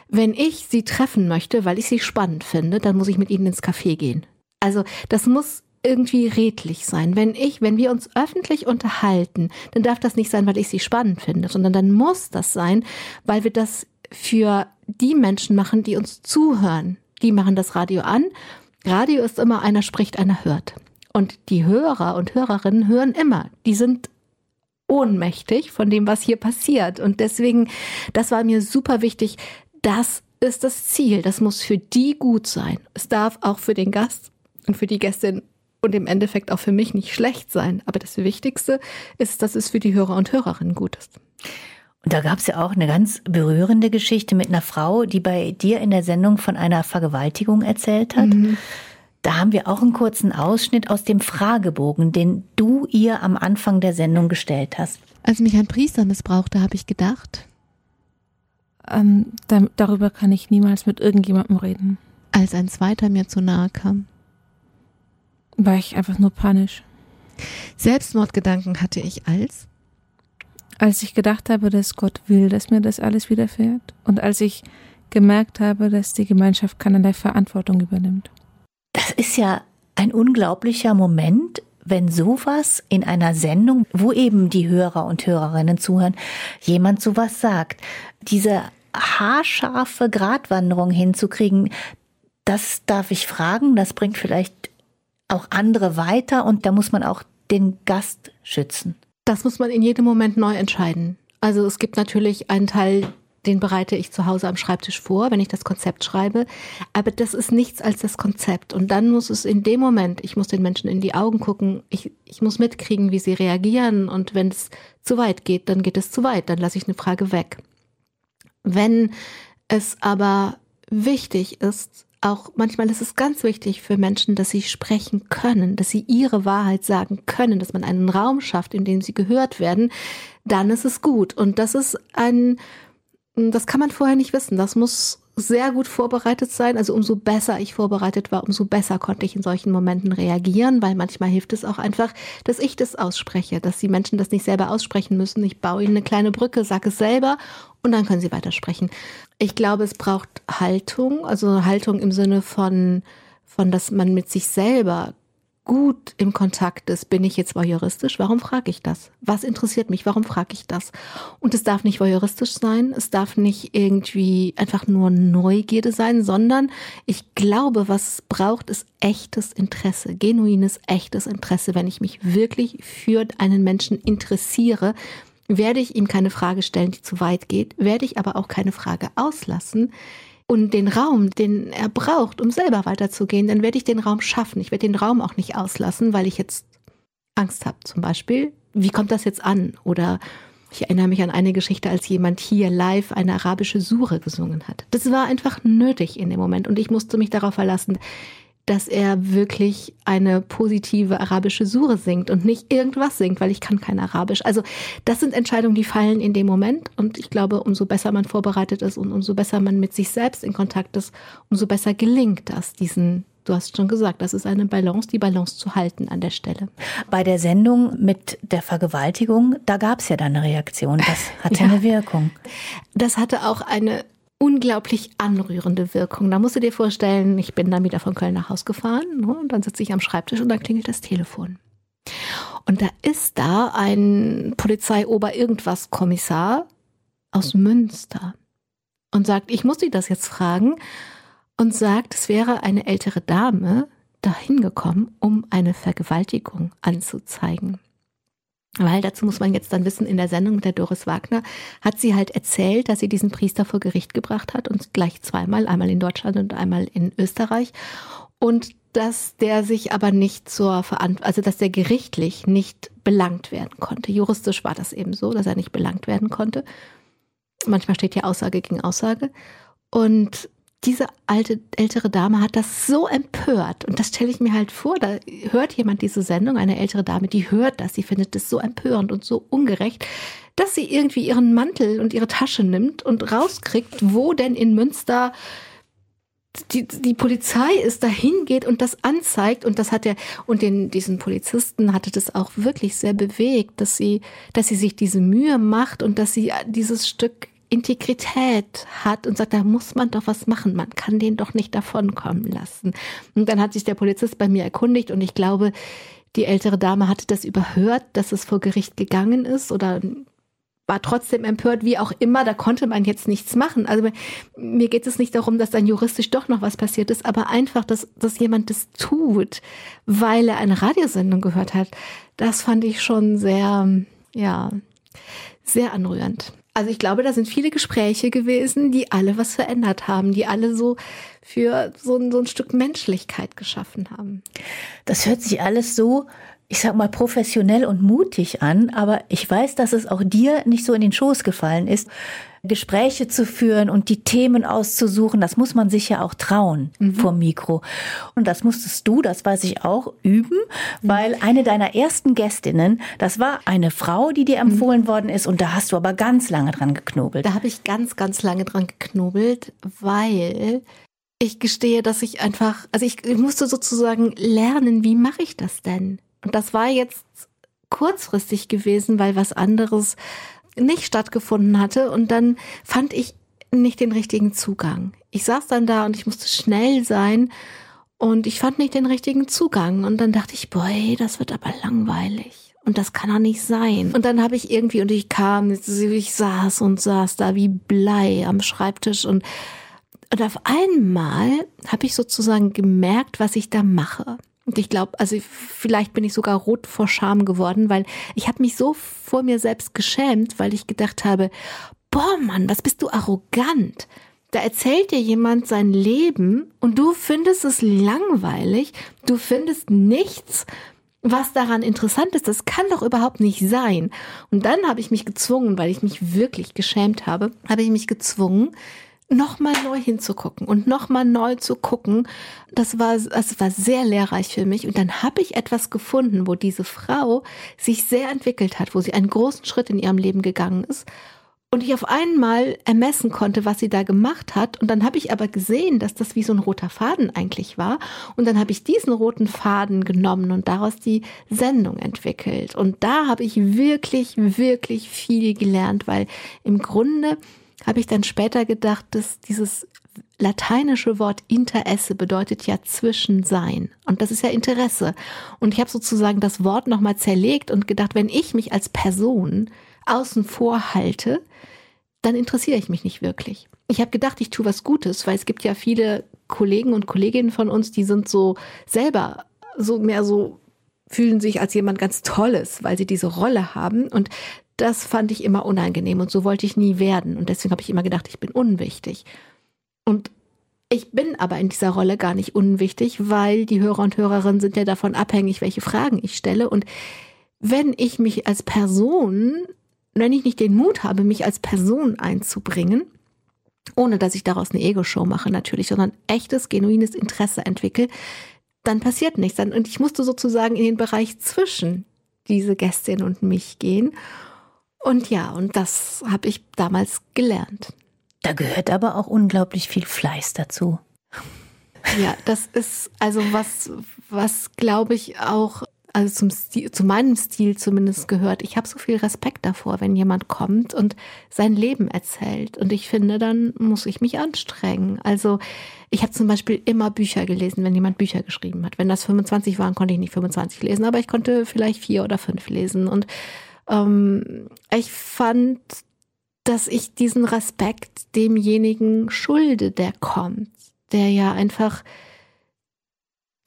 [SPEAKER 3] wenn ich Sie treffen möchte, weil ich Sie spannend finde, dann muss ich mit Ihnen ins Café gehen. Also das muss irgendwie redlich sein. Wenn ich, wenn wir uns öffentlich unterhalten, dann darf das nicht sein, weil ich Sie spannend finde, sondern dann muss das sein, weil wir das für die Menschen machen, die uns zuhören. Die machen das Radio an. Radio ist immer einer spricht, einer hört. Und die Hörer und Hörerinnen hören immer. Die sind ohnmächtig von dem, was hier passiert. Und deswegen, das war mir super wichtig. Das ist das Ziel. Das muss für die gut sein. Es darf auch für den Gast und für die Gästin und im Endeffekt auch für mich nicht schlecht sein. Aber das Wichtigste ist, dass es für die Hörer und Hörerinnen gut ist.
[SPEAKER 2] Und da gab es ja auch eine ganz berührende Geschichte mit einer Frau, die bei dir in der Sendung von einer Vergewaltigung erzählt hat. Mhm. Da haben wir auch einen kurzen Ausschnitt aus dem Fragebogen, den du ihr am Anfang der Sendung gestellt hast.
[SPEAKER 3] Als mich ein Priester missbrauchte, habe ich gedacht.
[SPEAKER 8] Ähm, da, darüber kann ich niemals mit irgendjemandem reden.
[SPEAKER 3] Als ein zweiter mir zu nahe kam.
[SPEAKER 8] War ich einfach nur panisch.
[SPEAKER 3] Selbstmordgedanken hatte ich als?
[SPEAKER 8] Als ich gedacht habe, dass Gott will, dass mir das alles widerfährt. Und als ich gemerkt habe, dass die Gemeinschaft keinerlei Verantwortung übernimmt.
[SPEAKER 2] Das ist ja ein unglaublicher Moment, wenn sowas in einer Sendung, wo eben die Hörer und Hörerinnen zuhören, jemand sowas sagt. Diese haarscharfe Gratwanderung hinzukriegen, das darf ich fragen, das bringt vielleicht auch andere weiter und da muss man auch den Gast schützen.
[SPEAKER 3] Das muss man in jedem Moment neu entscheiden. Also es gibt natürlich einen Teil den bereite ich zu Hause am Schreibtisch vor, wenn ich das Konzept schreibe. Aber das ist nichts als das Konzept. Und dann muss es in dem Moment, ich muss den Menschen in die Augen gucken, ich, ich muss mitkriegen, wie sie reagieren. Und wenn es zu weit geht, dann geht es zu weit. Dann lasse ich eine Frage weg. Wenn es aber wichtig ist, auch manchmal ist es ganz wichtig für Menschen, dass sie sprechen können, dass sie ihre Wahrheit sagen können, dass man einen Raum schafft, in dem sie gehört werden, dann ist es gut. Und das ist ein, das kann man vorher nicht wissen. Das muss sehr gut vorbereitet sein. Also umso besser ich vorbereitet war, umso besser konnte ich in solchen Momenten reagieren, weil manchmal hilft es auch einfach, dass ich das ausspreche, dass die Menschen das nicht selber aussprechen müssen. Ich baue ihnen eine kleine Brücke, sage es selber und dann können sie weitersprechen. Ich glaube, es braucht Haltung, also Haltung im Sinne von, von, dass man mit sich selber gut im Kontakt ist, bin ich jetzt voyeuristisch? Warum frage ich das? Was interessiert mich? Warum frage ich das? Und es darf nicht voyeuristisch sein, es darf nicht irgendwie einfach nur Neugierde sein, sondern ich glaube, was es braucht, ist echtes Interesse, genuines, echtes Interesse. Wenn ich mich wirklich für einen Menschen interessiere, werde ich ihm keine Frage stellen, die zu weit geht, werde ich aber auch keine Frage auslassen, und den Raum, den er braucht, um selber weiterzugehen, dann werde ich den Raum schaffen. Ich werde den Raum auch nicht auslassen, weil ich jetzt Angst habe. Zum Beispiel, wie kommt das jetzt an? Oder ich erinnere mich an eine Geschichte, als jemand hier live eine arabische Sure gesungen hat. Das war einfach nötig in dem Moment und ich musste mich darauf verlassen, dass er wirklich eine positive arabische Sure singt und nicht irgendwas singt, weil ich kann kein Arabisch. Also das sind Entscheidungen, die fallen in dem Moment und ich glaube, umso besser man vorbereitet ist und umso besser man mit sich selbst in Kontakt ist, umso besser gelingt das, diesen Du hast schon gesagt, das ist eine Balance, die Balance zu halten an der Stelle.
[SPEAKER 2] Bei der Sendung mit der Vergewaltigung, da gab es ja dann eine Reaktion. Das hatte [laughs] ja, eine Wirkung.
[SPEAKER 3] Das hatte auch eine unglaublich anrührende Wirkung. Da musst du dir vorstellen, ich bin dann wieder von Köln nach Haus gefahren ne, und dann sitze ich am Schreibtisch und dann klingelt das Telefon. Und da ist da ein Polizeiober-Irgendwas-Kommissar aus Münster und sagt, ich muss Sie das jetzt fragen und sagt, es wäre eine ältere Dame, dahin gekommen, um eine Vergewaltigung anzuzeigen. Weil dazu muss man jetzt dann wissen, in der Sendung mit der Doris Wagner hat sie halt erzählt, dass sie diesen Priester vor Gericht gebracht hat und gleich zweimal, einmal in Deutschland und einmal in Österreich. Und dass der sich aber nicht zur Verantwortung, also dass der gerichtlich nicht belangt werden konnte. Juristisch war das eben so, dass er nicht belangt werden konnte. Manchmal steht ja Aussage gegen Aussage. Und diese alte, ältere Dame hat das so empört. Und das stelle ich mir halt vor, da hört jemand diese Sendung, eine ältere Dame, die hört das, sie findet das so empörend und so ungerecht, dass sie irgendwie ihren Mantel und ihre Tasche nimmt und rauskriegt, wo denn in Münster die, die Polizei ist, dahin geht und das anzeigt und das hat er und den diesen Polizisten hatte das auch wirklich sehr bewegt, dass sie dass sie sich diese Mühe macht und dass sie dieses Stück Integrität hat und sagt, da muss man doch was machen. Man kann den doch nicht davonkommen lassen. Und dann hat sich der Polizist bei mir erkundigt und ich glaube, die ältere Dame hatte das überhört, dass es vor Gericht gegangen ist oder war trotzdem empört, wie auch immer, da konnte man jetzt nichts machen. Also mir geht es nicht darum, dass dann juristisch doch noch was passiert ist, aber einfach, dass, dass jemand das tut, weil er eine Radiosendung gehört hat, das fand ich schon sehr, ja, sehr anrührend. Also ich glaube, da sind viele Gespräche gewesen, die alle was verändert haben, die alle so für so ein, so ein Stück Menschlichkeit geschaffen haben.
[SPEAKER 2] Das hört sich alles so ich sag mal, professionell und mutig an, aber ich weiß, dass es auch dir nicht so in den Schoß gefallen ist, Gespräche zu führen und die Themen auszusuchen. Das muss man sich ja auch trauen mhm. vor Mikro. Und das musstest du, das weiß ich auch, üben, mhm. weil eine deiner ersten Gästinnen, das war eine Frau, die dir empfohlen mhm. worden ist und da hast du aber ganz lange dran geknobelt.
[SPEAKER 3] Da habe ich ganz, ganz lange dran geknobelt, weil ich gestehe, dass ich einfach, also ich, ich musste sozusagen lernen, wie mache ich das denn? Und das war jetzt kurzfristig gewesen, weil was anderes nicht stattgefunden hatte. Und dann fand ich nicht den richtigen Zugang. Ich saß dann da und ich musste schnell sein und ich fand nicht den richtigen Zugang. Und dann dachte ich, boy, das wird aber langweilig. Und das kann doch nicht sein. Und dann habe ich irgendwie, und ich kam, ich saß und saß da wie Blei am Schreibtisch und, und auf einmal habe ich sozusagen gemerkt, was ich da mache. Und ich glaube, also vielleicht bin ich sogar rot vor Scham geworden, weil ich habe mich so vor mir selbst geschämt, weil ich gedacht habe, boah Mann, was bist du arrogant. Da erzählt dir jemand sein Leben und du findest es langweilig, du findest nichts, was daran interessant ist. Das kann doch überhaupt nicht sein. Und dann habe ich mich gezwungen, weil ich mich wirklich geschämt habe, habe ich mich gezwungen, nochmal neu hinzugucken und nochmal neu zu gucken, das war, das war sehr lehrreich für mich. Und dann habe ich etwas gefunden, wo diese Frau sich sehr entwickelt hat, wo sie einen großen Schritt in ihrem Leben gegangen ist. Und ich auf einmal ermessen konnte, was sie da gemacht hat. Und dann habe ich aber gesehen, dass das wie so ein roter Faden eigentlich war. Und dann habe ich diesen roten Faden genommen und daraus die Sendung entwickelt. Und da habe ich wirklich, wirklich viel gelernt, weil im Grunde habe ich dann später gedacht, dass dieses lateinische Wort Interesse bedeutet ja Zwischensein. Und das ist ja Interesse. Und ich habe sozusagen das Wort nochmal zerlegt und gedacht, wenn ich mich als Person außen vor halte, dann interessiere ich mich nicht wirklich. Ich habe gedacht, ich tue was Gutes, weil es gibt ja viele Kollegen und Kolleginnen von uns, die sind so selber so mehr so fühlen sich als jemand ganz Tolles, weil sie diese Rolle haben. Und das fand ich immer unangenehm und so wollte ich nie werden. Und deswegen habe ich immer gedacht, ich bin unwichtig. Und ich bin aber in dieser Rolle gar nicht unwichtig, weil die Hörer und Hörerinnen sind ja davon abhängig, welche Fragen ich stelle. Und wenn ich mich als Person, wenn ich nicht den Mut habe, mich als Person einzubringen, ohne dass ich daraus eine Ego-Show mache natürlich, sondern echtes, genuines Interesse entwickle, dann passiert nichts. Und ich musste sozusagen in den Bereich zwischen diese Gästin und mich gehen. Und ja, und das habe ich damals gelernt.
[SPEAKER 2] Da gehört aber auch unglaublich viel Fleiß dazu.
[SPEAKER 3] Ja, das ist also was, was glaube ich auch, also zum Stil, zu meinem Stil zumindest gehört. Ich habe so viel Respekt davor, wenn jemand kommt und sein Leben erzählt. Und ich finde, dann muss ich mich anstrengen. Also ich habe zum Beispiel immer Bücher gelesen, wenn jemand Bücher geschrieben hat. Wenn das 25 waren, konnte ich nicht 25 lesen, aber ich konnte vielleicht vier oder fünf lesen. Und ähm, ich fand, dass ich diesen Respekt demjenigen schulde, der kommt, der ja einfach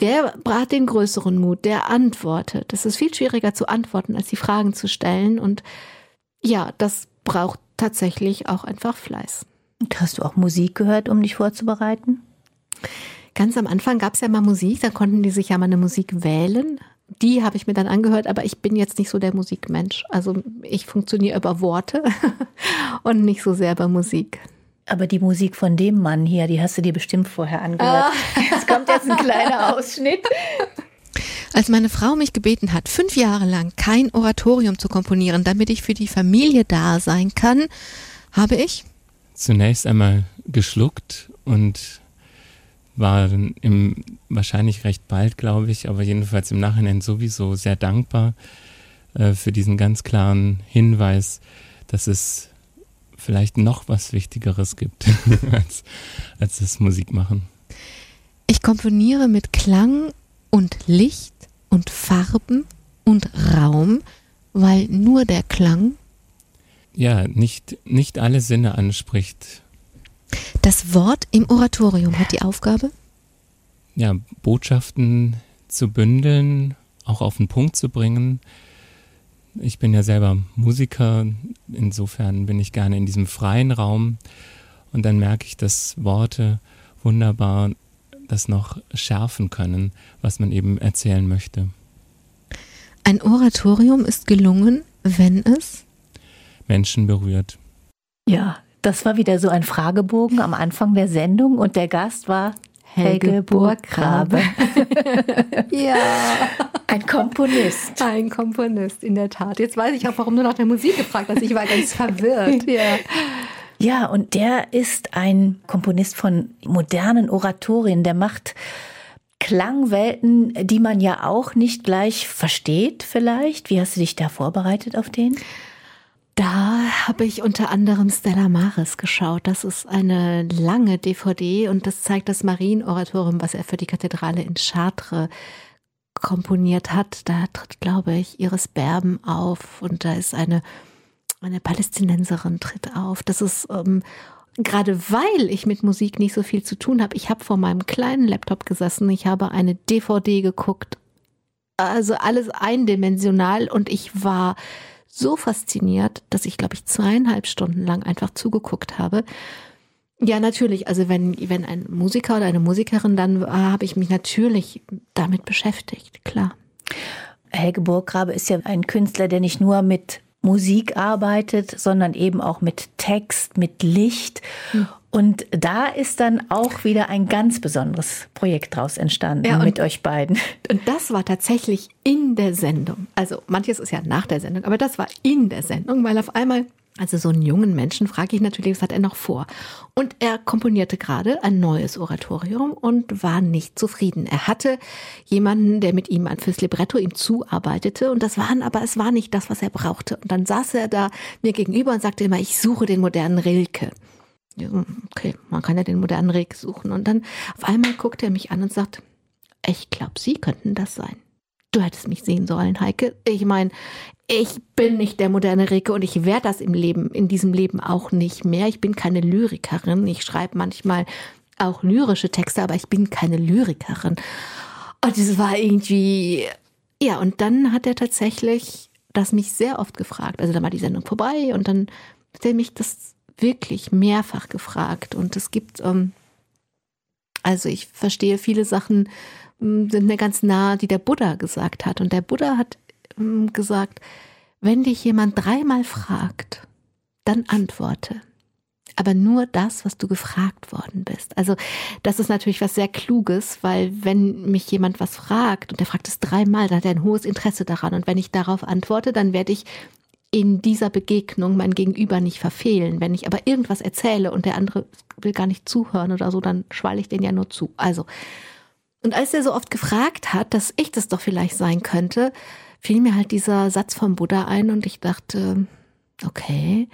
[SPEAKER 3] der hat den größeren Mut, der antwortet. Es ist viel schwieriger zu antworten, als die Fragen zu stellen. Und ja, das braucht tatsächlich auch einfach Fleiß.
[SPEAKER 2] Und hast du auch Musik gehört, um dich vorzubereiten?
[SPEAKER 3] Ganz am Anfang gab es ja mal Musik, da konnten die sich ja mal eine Musik wählen. Die habe ich mir dann angehört, aber ich bin jetzt nicht so der Musikmensch. Also ich funktioniere über Worte [laughs] und nicht so sehr über Musik.
[SPEAKER 2] Aber die Musik von dem Mann hier, die hast du dir bestimmt vorher angehört. Ah. [laughs] Jetzt kommt jetzt ein kleiner Ausschnitt.
[SPEAKER 3] Als meine Frau mich gebeten hat, fünf Jahre lang kein Oratorium zu komponieren, damit ich für die Familie da sein kann, habe ich
[SPEAKER 9] zunächst einmal geschluckt und war im, wahrscheinlich recht bald, glaube ich, aber jedenfalls im Nachhinein sowieso sehr dankbar äh, für diesen ganz klaren Hinweis, dass es vielleicht noch was Wichtigeres gibt [laughs] als, als das Musikmachen.
[SPEAKER 3] Ich komponiere mit Klang und Licht und Farben und Raum, weil nur der Klang
[SPEAKER 9] ja nicht, nicht alle Sinne anspricht.
[SPEAKER 3] Das Wort im Oratorium hat die Aufgabe?
[SPEAKER 9] Ja, Botschaften zu bündeln, auch auf den Punkt zu bringen, ich bin ja selber Musiker, insofern bin ich gerne in diesem freien Raum und dann merke ich, dass Worte wunderbar das noch schärfen können, was man eben erzählen möchte.
[SPEAKER 3] Ein Oratorium ist gelungen, wenn es
[SPEAKER 9] Menschen berührt.
[SPEAKER 2] Ja, das war wieder so ein Fragebogen am Anfang der Sendung und der Gast war Helge Burggrabe. [laughs]
[SPEAKER 3] ja.
[SPEAKER 2] Ein Komponist.
[SPEAKER 3] Ein Komponist, in der Tat. Jetzt weiß ich auch, warum du nach der Musik gefragt hast. Ich war ganz verwirrt. [laughs]
[SPEAKER 2] ja. Ja, und der ist ein Komponist von modernen Oratorien. Der macht Klangwelten, die man ja auch nicht gleich versteht, vielleicht. Wie hast du dich da vorbereitet auf den?
[SPEAKER 3] Da habe ich unter anderem Stella Maris geschaut. Das ist eine lange DVD und das zeigt das Marienoratorium, was er für die Kathedrale in Chartres komponiert hat. Da tritt, glaube ich, Iris Berben auf und da ist eine, eine Palästinenserin tritt auf. Das ist ähm, gerade weil ich mit Musik nicht so viel zu tun habe. Ich habe vor meinem kleinen Laptop gesessen, ich habe eine DVD geguckt, also alles eindimensional und ich war so fasziniert, dass ich, glaube ich, zweieinhalb Stunden lang einfach zugeguckt habe. Ja, natürlich. Also wenn, wenn ein Musiker oder eine Musikerin dann war, habe ich mich natürlich damit beschäftigt, klar.
[SPEAKER 2] Helge Burggrabe ist ja ein Künstler, der nicht nur mit Musik arbeitet, sondern eben auch mit Text, mit Licht. Hm. Und da ist dann auch wieder ein ganz besonderes Projekt draus entstanden ja, mit euch beiden. [laughs]
[SPEAKER 3] Und das war tatsächlich in der Sendung. Also manches ist ja nach der Sendung, aber das war in der Sendung, weil auf einmal also so einen jungen Menschen frage ich natürlich, was hat er noch vor? Und er komponierte gerade ein neues Oratorium und war nicht zufrieden. Er hatte jemanden, der mit ihm fürs Libretto ihm zuarbeitete und das waren aber es war nicht das, was er brauchte. Und dann saß er da mir gegenüber und sagte immer, ich suche den modernen Rilke. Okay, man kann ja den modernen Rilke suchen. Und dann auf einmal guckte er mich an und sagt, ich glaube, Sie könnten das sein. Du hättest mich sehen sollen, Heike. Ich meine, ich bin nicht der moderne Reke und ich werde das im Leben, in diesem Leben auch nicht mehr. Ich bin keine Lyrikerin. Ich schreibe manchmal auch lyrische Texte, aber ich bin keine Lyrikerin. Und es war irgendwie, ja, und dann hat er tatsächlich das mich sehr oft gefragt. Also dann war die Sendung vorbei und dann hat er mich das wirklich mehrfach gefragt. Und es gibt, ähm, also ich verstehe viele Sachen, ähm, sind mir ganz nah, die der Buddha gesagt hat. Und der Buddha hat ähm, gesagt, wenn dich jemand dreimal fragt, dann antworte. Aber nur das, was du gefragt worden bist. Also das ist natürlich was sehr Kluges, weil wenn mich jemand was fragt und der fragt es dreimal, dann hat er ein hohes Interesse daran. Und wenn ich darauf antworte, dann werde ich in dieser Begegnung mein Gegenüber nicht verfehlen. Wenn ich aber irgendwas erzähle und der andere will gar nicht zuhören oder so, dann schwalle ich den ja nur zu. Also, und als er so oft gefragt hat, dass ich das doch vielleicht sein könnte, fiel mir halt dieser Satz vom Buddha ein und ich dachte, okay,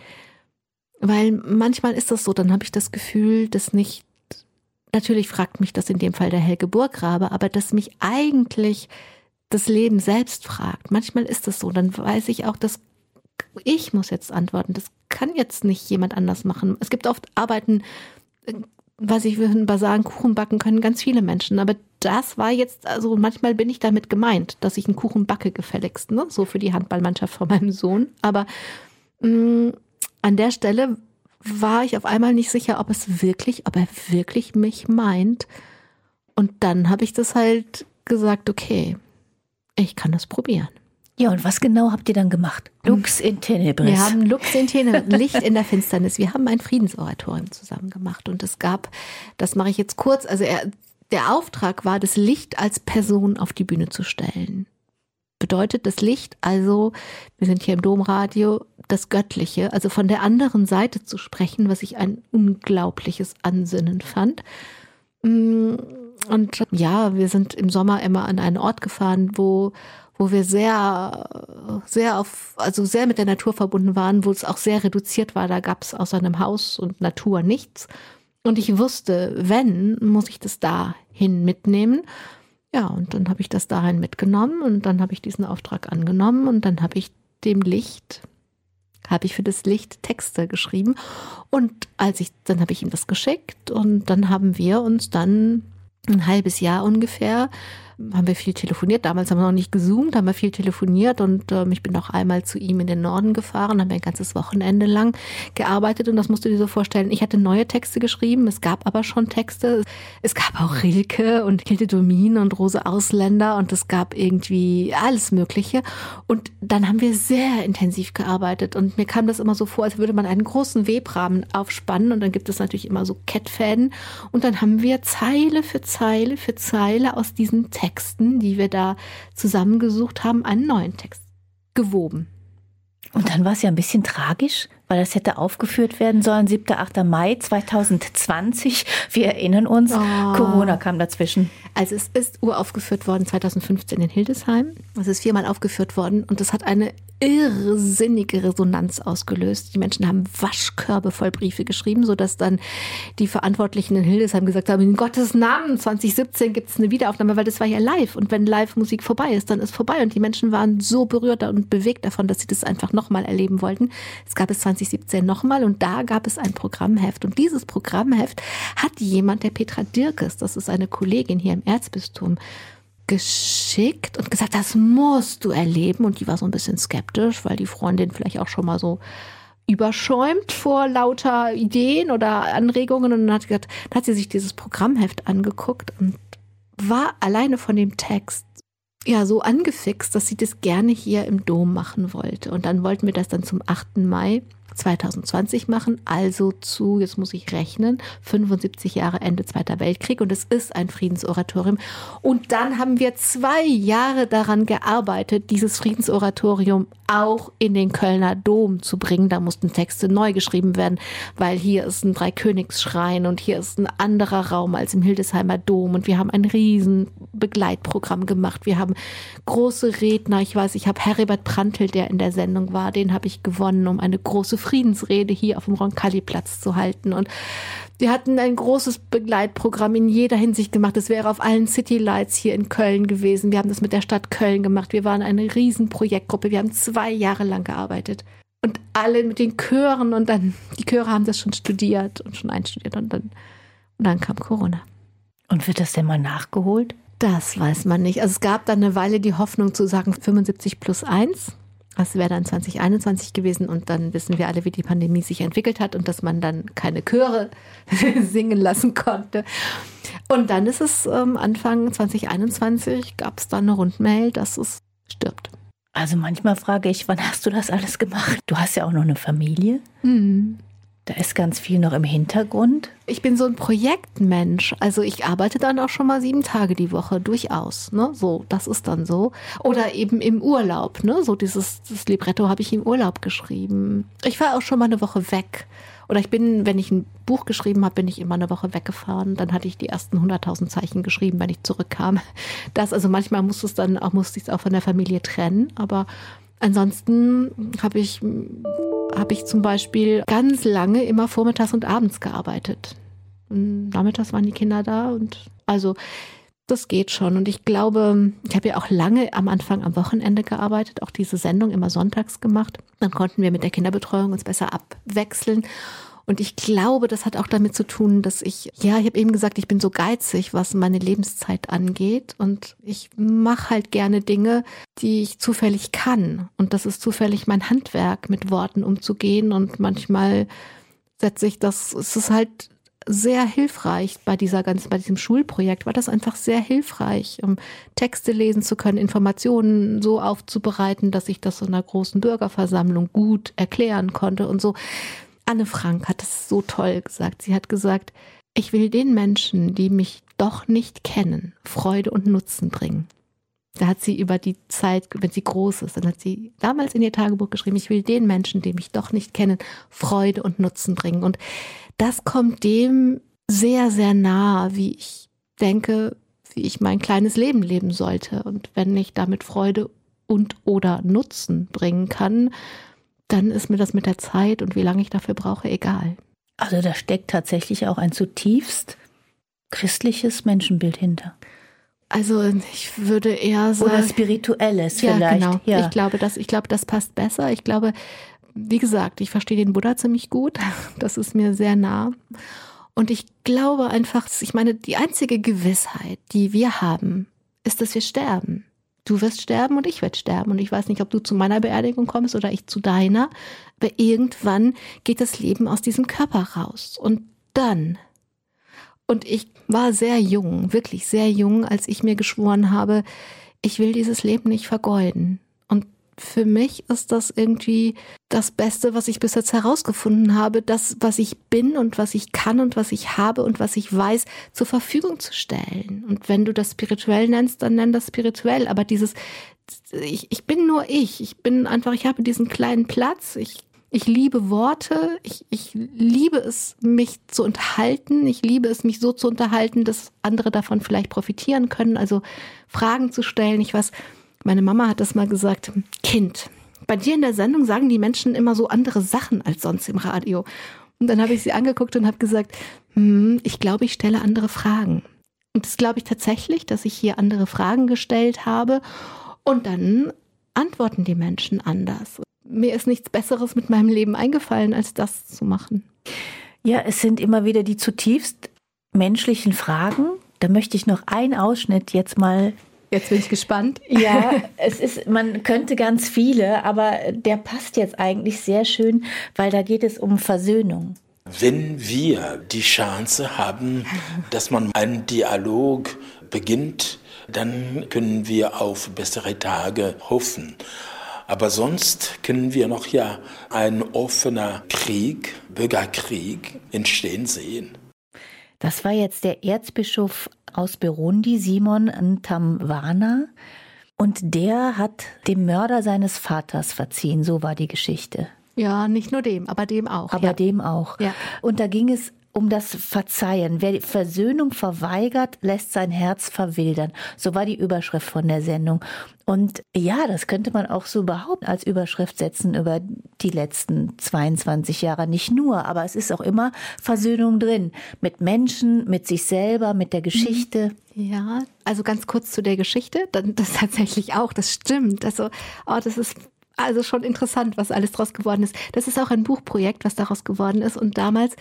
[SPEAKER 3] weil manchmal ist das so, dann habe ich das Gefühl, dass nicht, natürlich fragt mich das in dem Fall der Helge Burggrabe, aber dass mich eigentlich das Leben selbst fragt. Manchmal ist das so, dann weiß ich auch, dass ich muss jetzt antworten. Das kann jetzt nicht jemand anders machen. Es gibt oft Arbeiten, was ich will, einen basalen Kuchen backen können ganz viele Menschen, aber das war jetzt, also manchmal bin ich damit gemeint, dass ich einen Kuchen backe gefälligst, ne? so für die Handballmannschaft von meinem Sohn. Aber mh, mm, an der Stelle war ich auf einmal nicht sicher, ob es wirklich, ob er wirklich mich meint. Und dann habe ich das halt gesagt, okay, ich kann das probieren.
[SPEAKER 2] Ja, und was genau habt ihr dann gemacht? Lux in Tenebris.
[SPEAKER 3] Wir haben Lux in Tenebris, Licht in der Finsternis. Wir haben ein Friedensoratorium zusammen gemacht. Und es gab, das mache ich jetzt kurz, also er, der Auftrag war, das Licht als Person auf die Bühne zu stellen. Bedeutet das Licht also, wir sind hier im Domradio, das Göttliche, also von der anderen Seite zu sprechen, was ich ein unglaubliches Ansinnen fand. Mm, und ja, wir sind im Sommer immer an einen Ort gefahren, wo wo wir sehr, sehr auf, also sehr mit der Natur verbunden waren, wo es auch sehr reduziert war. Da gab es außer einem Haus und Natur nichts. Und ich wusste, wenn, muss ich das dahin mitnehmen. Ja, und dann habe ich das dahin mitgenommen und dann habe ich diesen Auftrag angenommen und dann habe ich dem Licht, habe ich für das Licht Texte geschrieben. Und als ich, dann habe ich ihm das geschickt und dann haben wir uns dann ein halbes Jahr ungefähr haben wir viel telefoniert. Damals haben wir noch nicht gezoomt, haben wir viel telefoniert und ähm, ich bin auch einmal zu ihm in den Norden gefahren, haben wir ein ganzes Wochenende lang gearbeitet und das musst du dir so vorstellen. Ich hatte neue Texte geschrieben, es gab aber schon Texte. Es gab auch Rilke und Hilde Domin und Rose Ausländer und es gab irgendwie alles Mögliche. Und dann haben wir sehr intensiv gearbeitet und mir kam das immer so vor, als würde man einen großen Webrahmen aufspannen und dann gibt es natürlich immer so Kettfäden und dann haben wir Zeile für Zeile für Zeile aus diesen Texten Texten, die wir da zusammengesucht haben, einen neuen Text gewoben.
[SPEAKER 2] Und dann war es ja ein bisschen tragisch, weil das hätte aufgeführt werden sollen, 7. 8. Mai 2020. Wir erinnern uns, oh. Corona kam dazwischen.
[SPEAKER 3] Also es ist uraufgeführt worden 2015 in Hildesheim. Es ist viermal aufgeführt worden und es hat eine irrsinnige Resonanz ausgelöst. Die Menschen haben Waschkörbe voll Briefe geschrieben, sodass dann die Verantwortlichen in Hildesheim gesagt haben, in Gottes Namen, 2017 gibt es eine Wiederaufnahme, weil das war ja live. Und wenn Live-Musik vorbei ist, dann ist vorbei. Und die Menschen waren so berührt und bewegt davon, dass sie das einfach nochmal erleben wollten. Es gab es 2017 nochmal und da gab es ein Programmheft. Und dieses Programmheft hat jemand, der Petra Dirkes, das ist eine Kollegin hier im Erzbistum, geschickt und gesagt, das musst du erleben. Und die war so ein bisschen skeptisch, weil die Freundin vielleicht auch schon mal so überschäumt vor lauter Ideen oder Anregungen. Und dann hat, gesagt, hat sie sich dieses Programmheft angeguckt und war alleine von dem Text ja so angefixt, dass sie das gerne hier im Dom machen wollte. Und dann wollten wir das dann zum 8. Mai 2020 machen, also zu, jetzt muss ich rechnen, 75 Jahre Ende Zweiter Weltkrieg und es ist ein Friedensoratorium. Und dann haben wir zwei Jahre daran gearbeitet, dieses Friedensoratorium auch in den Kölner Dom zu bringen. Da mussten Texte neu geschrieben werden, weil hier ist ein Dreikönigsschrein und hier ist ein anderer Raum als im Hildesheimer Dom und wir haben ein riesen Begleitprogramm gemacht. Wir haben große Redner, ich weiß, ich habe Heribert Prantl, der in der Sendung war, den habe ich gewonnen, um eine große Friedensrede hier auf dem Roncalli-Platz zu halten. Und wir hatten ein großes Begleitprogramm in jeder Hinsicht gemacht. Es wäre auf allen City Lights hier in Köln gewesen. Wir haben das mit der Stadt Köln gemacht. Wir waren eine Riesenprojektgruppe. Wir haben zwei Jahre lang gearbeitet. Und alle mit den Chören und dann, die Chöre haben das schon studiert und schon einstudiert und dann, und dann kam Corona.
[SPEAKER 2] Und wird das denn mal nachgeholt?
[SPEAKER 3] Das weiß man nicht. Also es gab dann eine Weile die Hoffnung zu sagen 75 plus 1. Das wäre dann 2021 gewesen und dann wissen wir alle, wie die Pandemie sich entwickelt hat und dass man dann keine Chöre [laughs] singen lassen konnte. Und dann ist es ähm, Anfang 2021 gab es dann eine Rundmail, dass es stirbt.
[SPEAKER 2] Also manchmal frage ich, wann hast du das alles gemacht? Du hast ja auch noch eine Familie.
[SPEAKER 3] Mhm.
[SPEAKER 2] Da ist ganz viel noch im Hintergrund.
[SPEAKER 3] Ich bin so ein Projektmensch. Also ich arbeite dann auch schon mal sieben Tage die Woche durchaus. Ne? So, das ist dann so. Oder eben im Urlaub. Ne? So dieses das Libretto habe ich im Urlaub geschrieben. Ich war auch schon mal eine Woche weg. Oder ich bin, wenn ich ein Buch geschrieben habe, bin ich immer eine Woche weggefahren. Dann hatte ich die ersten 100.000 Zeichen geschrieben, wenn ich zurückkam. [laughs] Das, also manchmal musste es dann auch, musste ich es auch von der Familie trennen. Aber Ansonsten habe ich, hab ich zum Beispiel ganz lange immer vormittags und abends gearbeitet. Und nachmittags waren die Kinder da und also das geht schon. Und ich glaube, ich habe ja auch lange am Anfang am Wochenende gearbeitet, auch diese Sendung immer sonntags gemacht. Dann konnten wir mit der Kinderbetreuung uns besser abwechseln. Und ich glaube, das hat auch damit zu tun, dass ich, ja, ich habe eben gesagt, ich bin so geizig, was meine Lebenszeit angeht. Und ich mache halt gerne Dinge, die ich zufällig kann. Und das ist zufällig mein Handwerk, mit Worten umzugehen. Und manchmal setze ich das, es ist halt sehr hilfreich bei dieser ganzen, bei diesem Schulprojekt war das einfach sehr hilfreich, um Texte lesen zu können, Informationen so aufzubereiten, dass ich das in einer großen Bürgerversammlung gut erklären konnte und so. Anne Frank hat es so toll gesagt. Sie hat gesagt, ich will den Menschen, die mich doch nicht kennen, Freude und Nutzen bringen. Da hat sie über die Zeit, wenn sie groß ist, dann hat sie damals in ihr Tagebuch geschrieben, ich will den Menschen, die mich doch nicht kennen, Freude und Nutzen bringen. Und das kommt dem sehr, sehr nahe, wie ich denke, wie ich mein kleines Leben leben sollte. Und wenn ich damit Freude und oder Nutzen bringen kann, dann ist mir das mit der Zeit und wie lange ich dafür brauche, egal.
[SPEAKER 2] Also da steckt tatsächlich auch ein zutiefst christliches Menschenbild hinter.
[SPEAKER 3] Also ich würde eher sagen.
[SPEAKER 2] Oder spirituelles
[SPEAKER 3] ja,
[SPEAKER 2] vielleicht.
[SPEAKER 3] Genau.
[SPEAKER 2] Ja,
[SPEAKER 3] Ich glaube, das, ich glaube, das passt besser. Ich glaube, wie gesagt, ich verstehe den Buddha ziemlich gut. [laughs] Das ist mir sehr nah. Und ich glaube einfach, ich meine, die einzige Gewissheit, die wir haben, ist, dass wir sterben. Du wirst sterben und ich werde sterben. Und ich weiß nicht, ob du zu meiner Beerdigung kommst oder ich zu deiner. Aber irgendwann geht das Leben aus diesem Körper raus. Und dann. Und ich war sehr jung, wirklich sehr jung, als ich mir geschworen habe, ich will dieses Leben nicht vergeuden. Und für mich ist das irgendwie das Beste, was ich bis jetzt herausgefunden habe, das, was ich bin und was ich kann und was ich habe und was ich weiß, zur Verfügung zu stellen. Und wenn du das spirituell nennst, dann nenn das spirituell. Aber dieses, ich, ich bin nur ich. Ich bin einfach, ich habe diesen kleinen Platz. Ich ich liebe Worte, ich, ich liebe es, mich zu unterhalten, ich liebe es, mich so zu unterhalten, dass andere davon vielleicht profitieren können, also Fragen zu stellen. Ich weiß, meine Mama hat das mal gesagt, Kind, bei dir in der Sendung sagen die Menschen immer so andere Sachen als sonst im Radio. Und dann habe ich sie angeguckt und habe gesagt, hm, ich glaube, ich stelle andere Fragen. Und das glaube ich tatsächlich, dass ich hier andere Fragen gestellt habe. Und dann antworten die Menschen anders mir ist nichts Besseres mit meinem Leben eingefallen, als das zu machen.
[SPEAKER 2] Ja, es sind immer wieder die zutiefst menschlichen Fragen. Da möchte ich noch einen Ausschnitt jetzt mal.
[SPEAKER 3] Jetzt bin ich gespannt.
[SPEAKER 2] Ja, [laughs] es ist, man könnte ganz viele, aber der passt jetzt eigentlich sehr schön, weil da geht es um Versöhnung.
[SPEAKER 10] Wenn wir die Chance haben, dass man einen Dialog beginnt, dann können wir auf bessere Tage hoffen. Aber sonst können wir noch ja ein offener Krieg, Bürgerkrieg entstehen sehen.
[SPEAKER 2] Das war jetzt der Erzbischof aus Burundi, Simon Ntamwana. Und der hat dem Mörder seines Vaters verziehen, so war die Geschichte.
[SPEAKER 3] Ja, nicht nur dem, aber dem auch.
[SPEAKER 2] Aber
[SPEAKER 3] ja.
[SPEAKER 2] dem auch.
[SPEAKER 3] Ja.
[SPEAKER 2] Und da ging es um das Verzeihen. Wer Versöhnung verweigert, lässt sein Herz verwildern. So war die Überschrift von der Sendung. Und ja, das könnte man auch so überhaupt als Überschrift setzen über die letzten 22 Jahre. Nicht nur, aber es ist auch immer Versöhnung drin. Mit Menschen, mit sich selber, mit der Geschichte.
[SPEAKER 3] Ja, also ganz kurz zu der Geschichte. Das tatsächlich auch, das stimmt. Also, oh, das ist also schon interessant, was alles daraus geworden ist. Das ist auch ein Buchprojekt, was daraus geworden ist. Und damals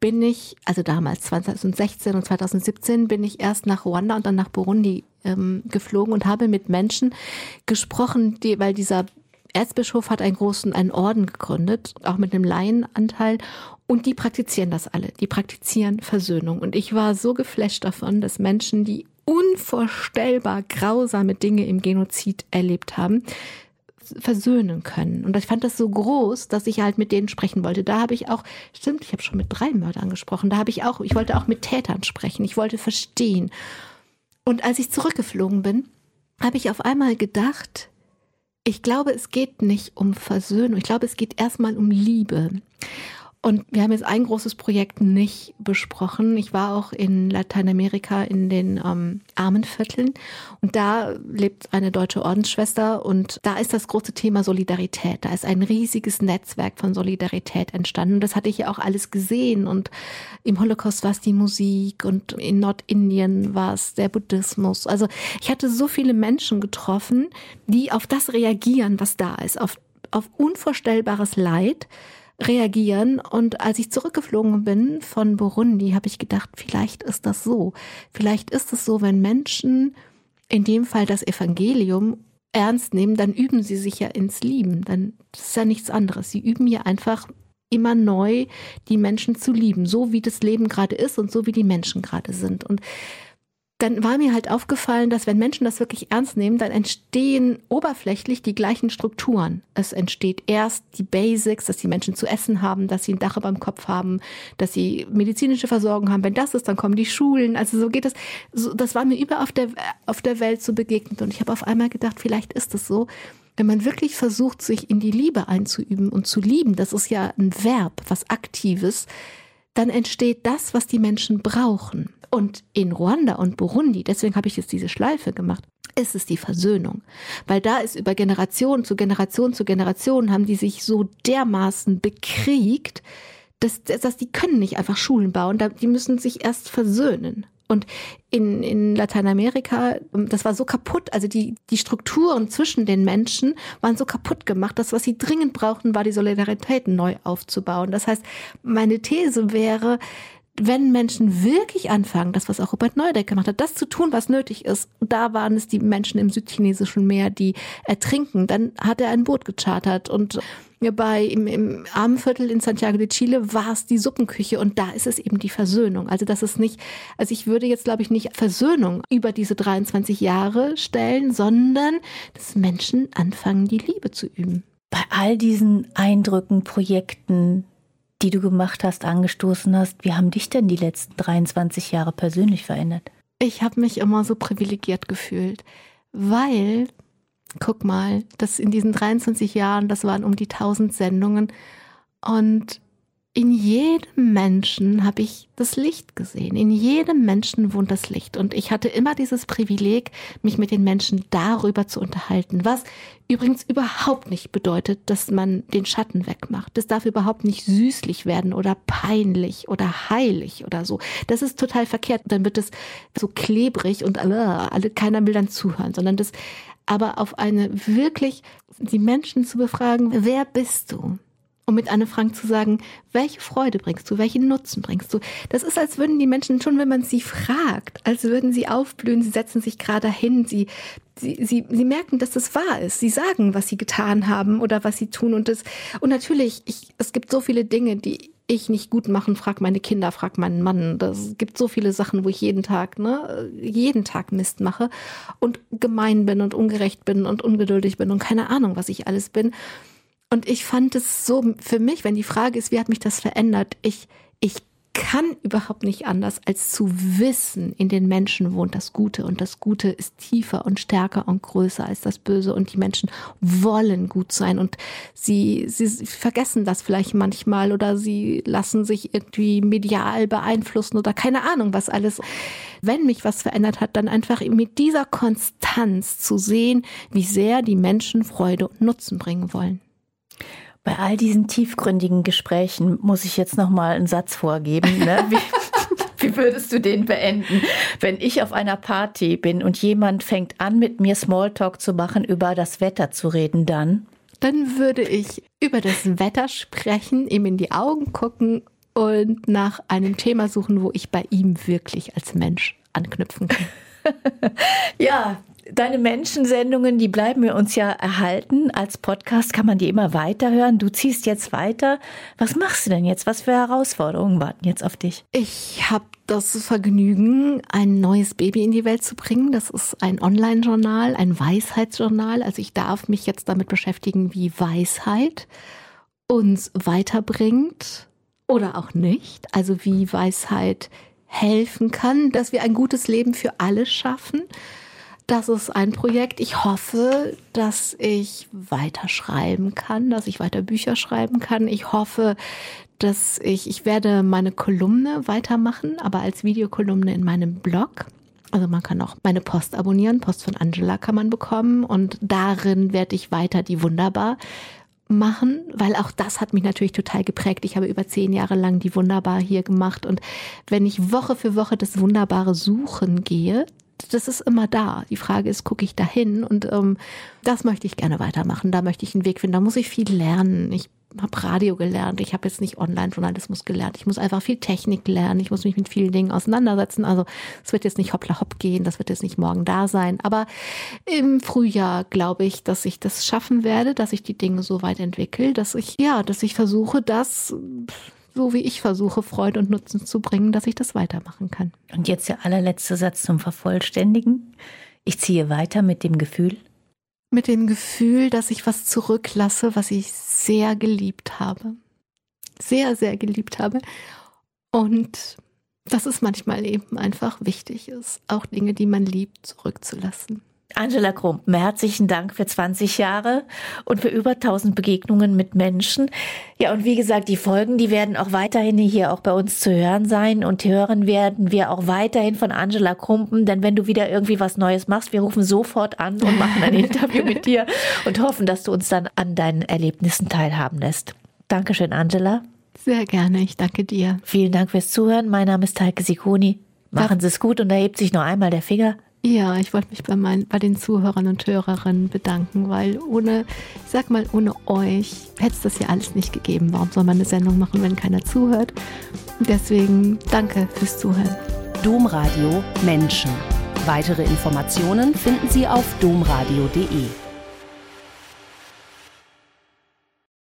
[SPEAKER 3] bin ich, also damals 2016 und 2017, bin ich erst nach Ruanda und dann nach Burundi ähm, geflogen und habe mit Menschen gesprochen, die, weil dieser Erzbischof hat einen großen, einen Orden gegründet, auch mit einem Laienanteil. Und die praktizieren das alle. Die praktizieren Versöhnung. Und ich war so geflasht davon, dass Menschen, die unvorstellbar grausame Dinge im Genozid erlebt haben, versöhnen können. Und ich fand das so groß, dass ich halt mit denen sprechen wollte. Da habe ich auch, stimmt, ich habe schon mit drei Mördern gesprochen. Da habe ich auch, ich wollte auch mit Tätern sprechen. Ich wollte verstehen. Und als ich zurückgeflogen bin, habe ich auf einmal gedacht, ich glaube, es geht nicht um Versöhnung. Ich glaube, es geht erstmal um Liebe. Und wir haben jetzt ein großes Projekt nicht besprochen. Ich war auch in Lateinamerika in den ähm, Armenvierteln und da lebt eine deutsche Ordensschwester und da ist das große Thema Solidarität. Da ist ein riesiges Netzwerk von Solidarität entstanden. Das hatte ich ja auch alles gesehen und im Holocaust war es die Musik und in Nordindien war es der Buddhismus. Also ich hatte so viele Menschen getroffen, die auf das reagieren, was da ist, auf, auf unvorstellbares Leid reagieren. Und als ich zurückgeflogen bin von Burundi, habe ich gedacht, vielleicht ist das so. Vielleicht ist es so, wenn Menschen in dem Fall das Evangelium ernst nehmen, dann üben sie sich ja ins Lieben. Dann ist ja nichts anderes. Sie üben ja einfach immer neu die Menschen zu lieben, so wie das Leben gerade ist und so wie die Menschen gerade sind. Und dann war mir halt aufgefallen, dass wenn Menschen das wirklich ernst nehmen, dann entstehen oberflächlich die gleichen Strukturen. Es entsteht erst die Basics, dass die Menschen zu essen haben, dass sie ein Dach über dem Kopf haben, dass sie medizinische Versorgung haben. Wenn das ist, dann kommen die Schulen. Also so geht. So, das war mir über auf der, auf der Welt so begegnet. Und ich habe auf einmal gedacht, vielleicht ist es so, wenn man wirklich versucht, sich in die Liebe einzuüben und zu lieben, das ist ja ein Verb, was aktives, dann entsteht das, was die Menschen brauchen. Und in Ruanda und Burundi, deswegen habe ich jetzt diese Schleife gemacht, ist es die Versöhnung. Weil da ist über Generation zu Generation zu Generation haben die sich so dermaßen bekriegt, dass, dass die können nicht einfach Schulen bauen, die müssen sich erst versöhnen. Und in, in Lateinamerika, das war so kaputt, also die, die Strukturen zwischen den Menschen waren so kaputt gemacht. Das, was sie dringend brauchten, war die Solidarität neu aufzubauen. Das heißt, meine These wäre, wenn Menschen wirklich anfangen, das, was auch Robert Neudeck gemacht hat, das zu tun, was nötig ist, da waren es die Menschen im südchinesischen Meer, die ertrinken, dann hat er ein Boot gechartert und bei im, im Armenviertel in Santiago de Chile war es die Suppenküche und da ist es eben die Versöhnung. Also das ist nicht, also ich würde jetzt glaube ich nicht Versöhnung über diese 23 Jahre stellen, sondern dass Menschen anfangen, die Liebe zu üben.
[SPEAKER 2] Bei all diesen Eindrücken, Projekten, die du gemacht hast, angestoßen hast, wie haben dich denn die letzten 23 Jahre persönlich verändert?
[SPEAKER 3] Ich habe mich immer so privilegiert gefühlt, weil, guck mal, das in diesen 23 Jahren, das waren um die 1000 Sendungen und in jedem Menschen habe ich das Licht gesehen. In jedem Menschen wohnt das Licht. Und ich hatte immer dieses Privileg, mich mit den Menschen darüber zu unterhalten, was übrigens überhaupt nicht bedeutet, dass man den Schatten wegmacht. Das darf überhaupt nicht süßlich werden oder peinlich oder heilig oder so. Das ist total verkehrt. Dann wird es so klebrig und alle, alle keiner will dann zuhören, sondern das aber auf eine wirklich die Menschen zu befragen, wer bist du? um mit Anne Frank zu sagen, welche Freude bringst du, welchen Nutzen bringst du. Das ist, als würden die Menschen schon, wenn man sie fragt, als würden sie aufblühen, sie setzen sich gerade hin, sie, sie, sie, sie merken, dass das wahr ist. Sie sagen, was sie getan haben oder was sie tun. Und das, und natürlich, ich, es gibt so viele Dinge, die ich nicht gut machen, frag meine Kinder, frag meinen Mann. Das gibt so viele Sachen, wo ich jeden Tag, ne, jeden Tag Mist mache und gemein bin und ungerecht bin und ungeduldig bin und keine Ahnung, was ich alles bin. Und ich fand es so für mich, wenn die Frage ist, wie hat mich das verändert? Ich, ich kann überhaupt nicht anders, als zu wissen, in den Menschen wohnt das Gute und das Gute ist tiefer und stärker und größer als das Böse und die Menschen wollen gut sein und sie, sie vergessen das vielleicht manchmal oder sie lassen sich irgendwie medial beeinflussen oder keine Ahnung was alles. Wenn mich was verändert hat, dann einfach mit dieser Konstanz zu sehen, wie sehr die Menschen Freude und Nutzen bringen wollen.
[SPEAKER 2] Bei all diesen tiefgründigen Gesprächen muss ich jetzt noch mal einen Satz vorgeben. Ne? [laughs] Wie, wie würdest du den beenden? Wenn ich auf einer Party bin und jemand fängt an, mit mir Smalltalk zu machen, über das Wetter zu reden, dann?
[SPEAKER 3] Dann würde ich über das Wetter sprechen, ihm in die Augen gucken und nach einem Thema suchen, wo ich bei ihm wirklich als Mensch anknüpfen kann. [laughs]
[SPEAKER 2] ja, deine Menschensendungen, die bleiben wir uns ja erhalten. Als Podcast kann man die immer weiterhören. Du ziehst jetzt weiter. Was machst du denn jetzt? Was für Herausforderungen warten jetzt auf dich?
[SPEAKER 3] Ich habe das Vergnügen, ein neues Baby in die Welt zu bringen. Das ist ein Online-Journal, ein Weisheitsjournal. Also ich darf mich jetzt damit beschäftigen, wie Weisheit uns weiterbringt oder auch nicht. Also wie Weisheit helfen kann, dass wir ein gutes Leben für alle schaffen. Das ist ein Projekt. Ich hoffe, dass ich weiter schreiben kann, dass ich weiter Bücher schreiben kann. Ich hoffe, dass ich, ich werde meine Kolumne weitermachen, aber als Videokolumne in meinem Blog. Also man kann auch meine Post abonnieren. Post von Angela kann man bekommen. Und darin werde ich weiter die Wunderbar machen, weil auch das hat mich natürlich total geprägt. Ich habe über zehn Jahre lang die Wunderbar hier gemacht. Und wenn ich Woche für Woche das Wunderbare suchen gehe, das ist immer da. Die Frage ist, gucke ich da hin? Und ähm, das möchte ich gerne weitermachen. Da möchte ich einen Weg finden. Da muss ich viel lernen. Ich habe Radio gelernt, ich habe jetzt nicht Online-Journalismus gelernt. Ich muss einfach viel Technik lernen, ich muss mich mit vielen Dingen auseinandersetzen. Also es wird jetzt nicht hoppla hopp gehen, das wird jetzt nicht morgen da sein. Aber im Frühjahr glaube ich, dass ich das schaffen werde, dass ich die Dinge so weit entwickle, dass ich, ja, dass ich versuche, das so wie ich versuche, Freude und Nutzen zu bringen, dass ich das weitermachen kann.
[SPEAKER 2] Und jetzt der allerletzte Satz zum Vervollständigen. Ich ziehe weiter mit dem Gefühl.
[SPEAKER 3] Mit dem Gefühl, dass ich was zurücklasse, was ich sehr geliebt habe. Sehr, sehr geliebt habe. Und dass es manchmal eben einfach wichtig ist, auch Dinge, die man liebt, zurückzulassen.
[SPEAKER 2] Angela Krumpen, herzlichen Dank für 20 Jahre und für über 1000 Begegnungen mit Menschen. Ja, und wie gesagt, die Folgen, die werden auch weiterhin hier auch bei uns zu hören sein und hören werden wir auch weiterhin von Angela Krumpen, denn wenn du wieder irgendwie was Neues machst, wir rufen sofort an und machen ein [laughs] Interview mit dir und hoffen, dass du uns dann an deinen Erlebnissen teilhaben lässt. Dankeschön, Angela.
[SPEAKER 3] Sehr gerne, ich danke dir.
[SPEAKER 2] Vielen Dank fürs Zuhören. Mein Name ist Heike Sikoni. Machen Sie es gut und da hebt sich noch einmal der Finger.
[SPEAKER 3] Ja, ich wollte mich bei, mein, bei den Zuhörern und Hörerinnen bedanken, weil ohne, ich sag mal, ohne euch hätte es das ja alles nicht gegeben. Warum soll man eine Sendung machen, wenn keiner zuhört? Deswegen danke fürs Zuhören.
[SPEAKER 1] Domradio Menschen. Weitere Informationen finden Sie auf domradio.de.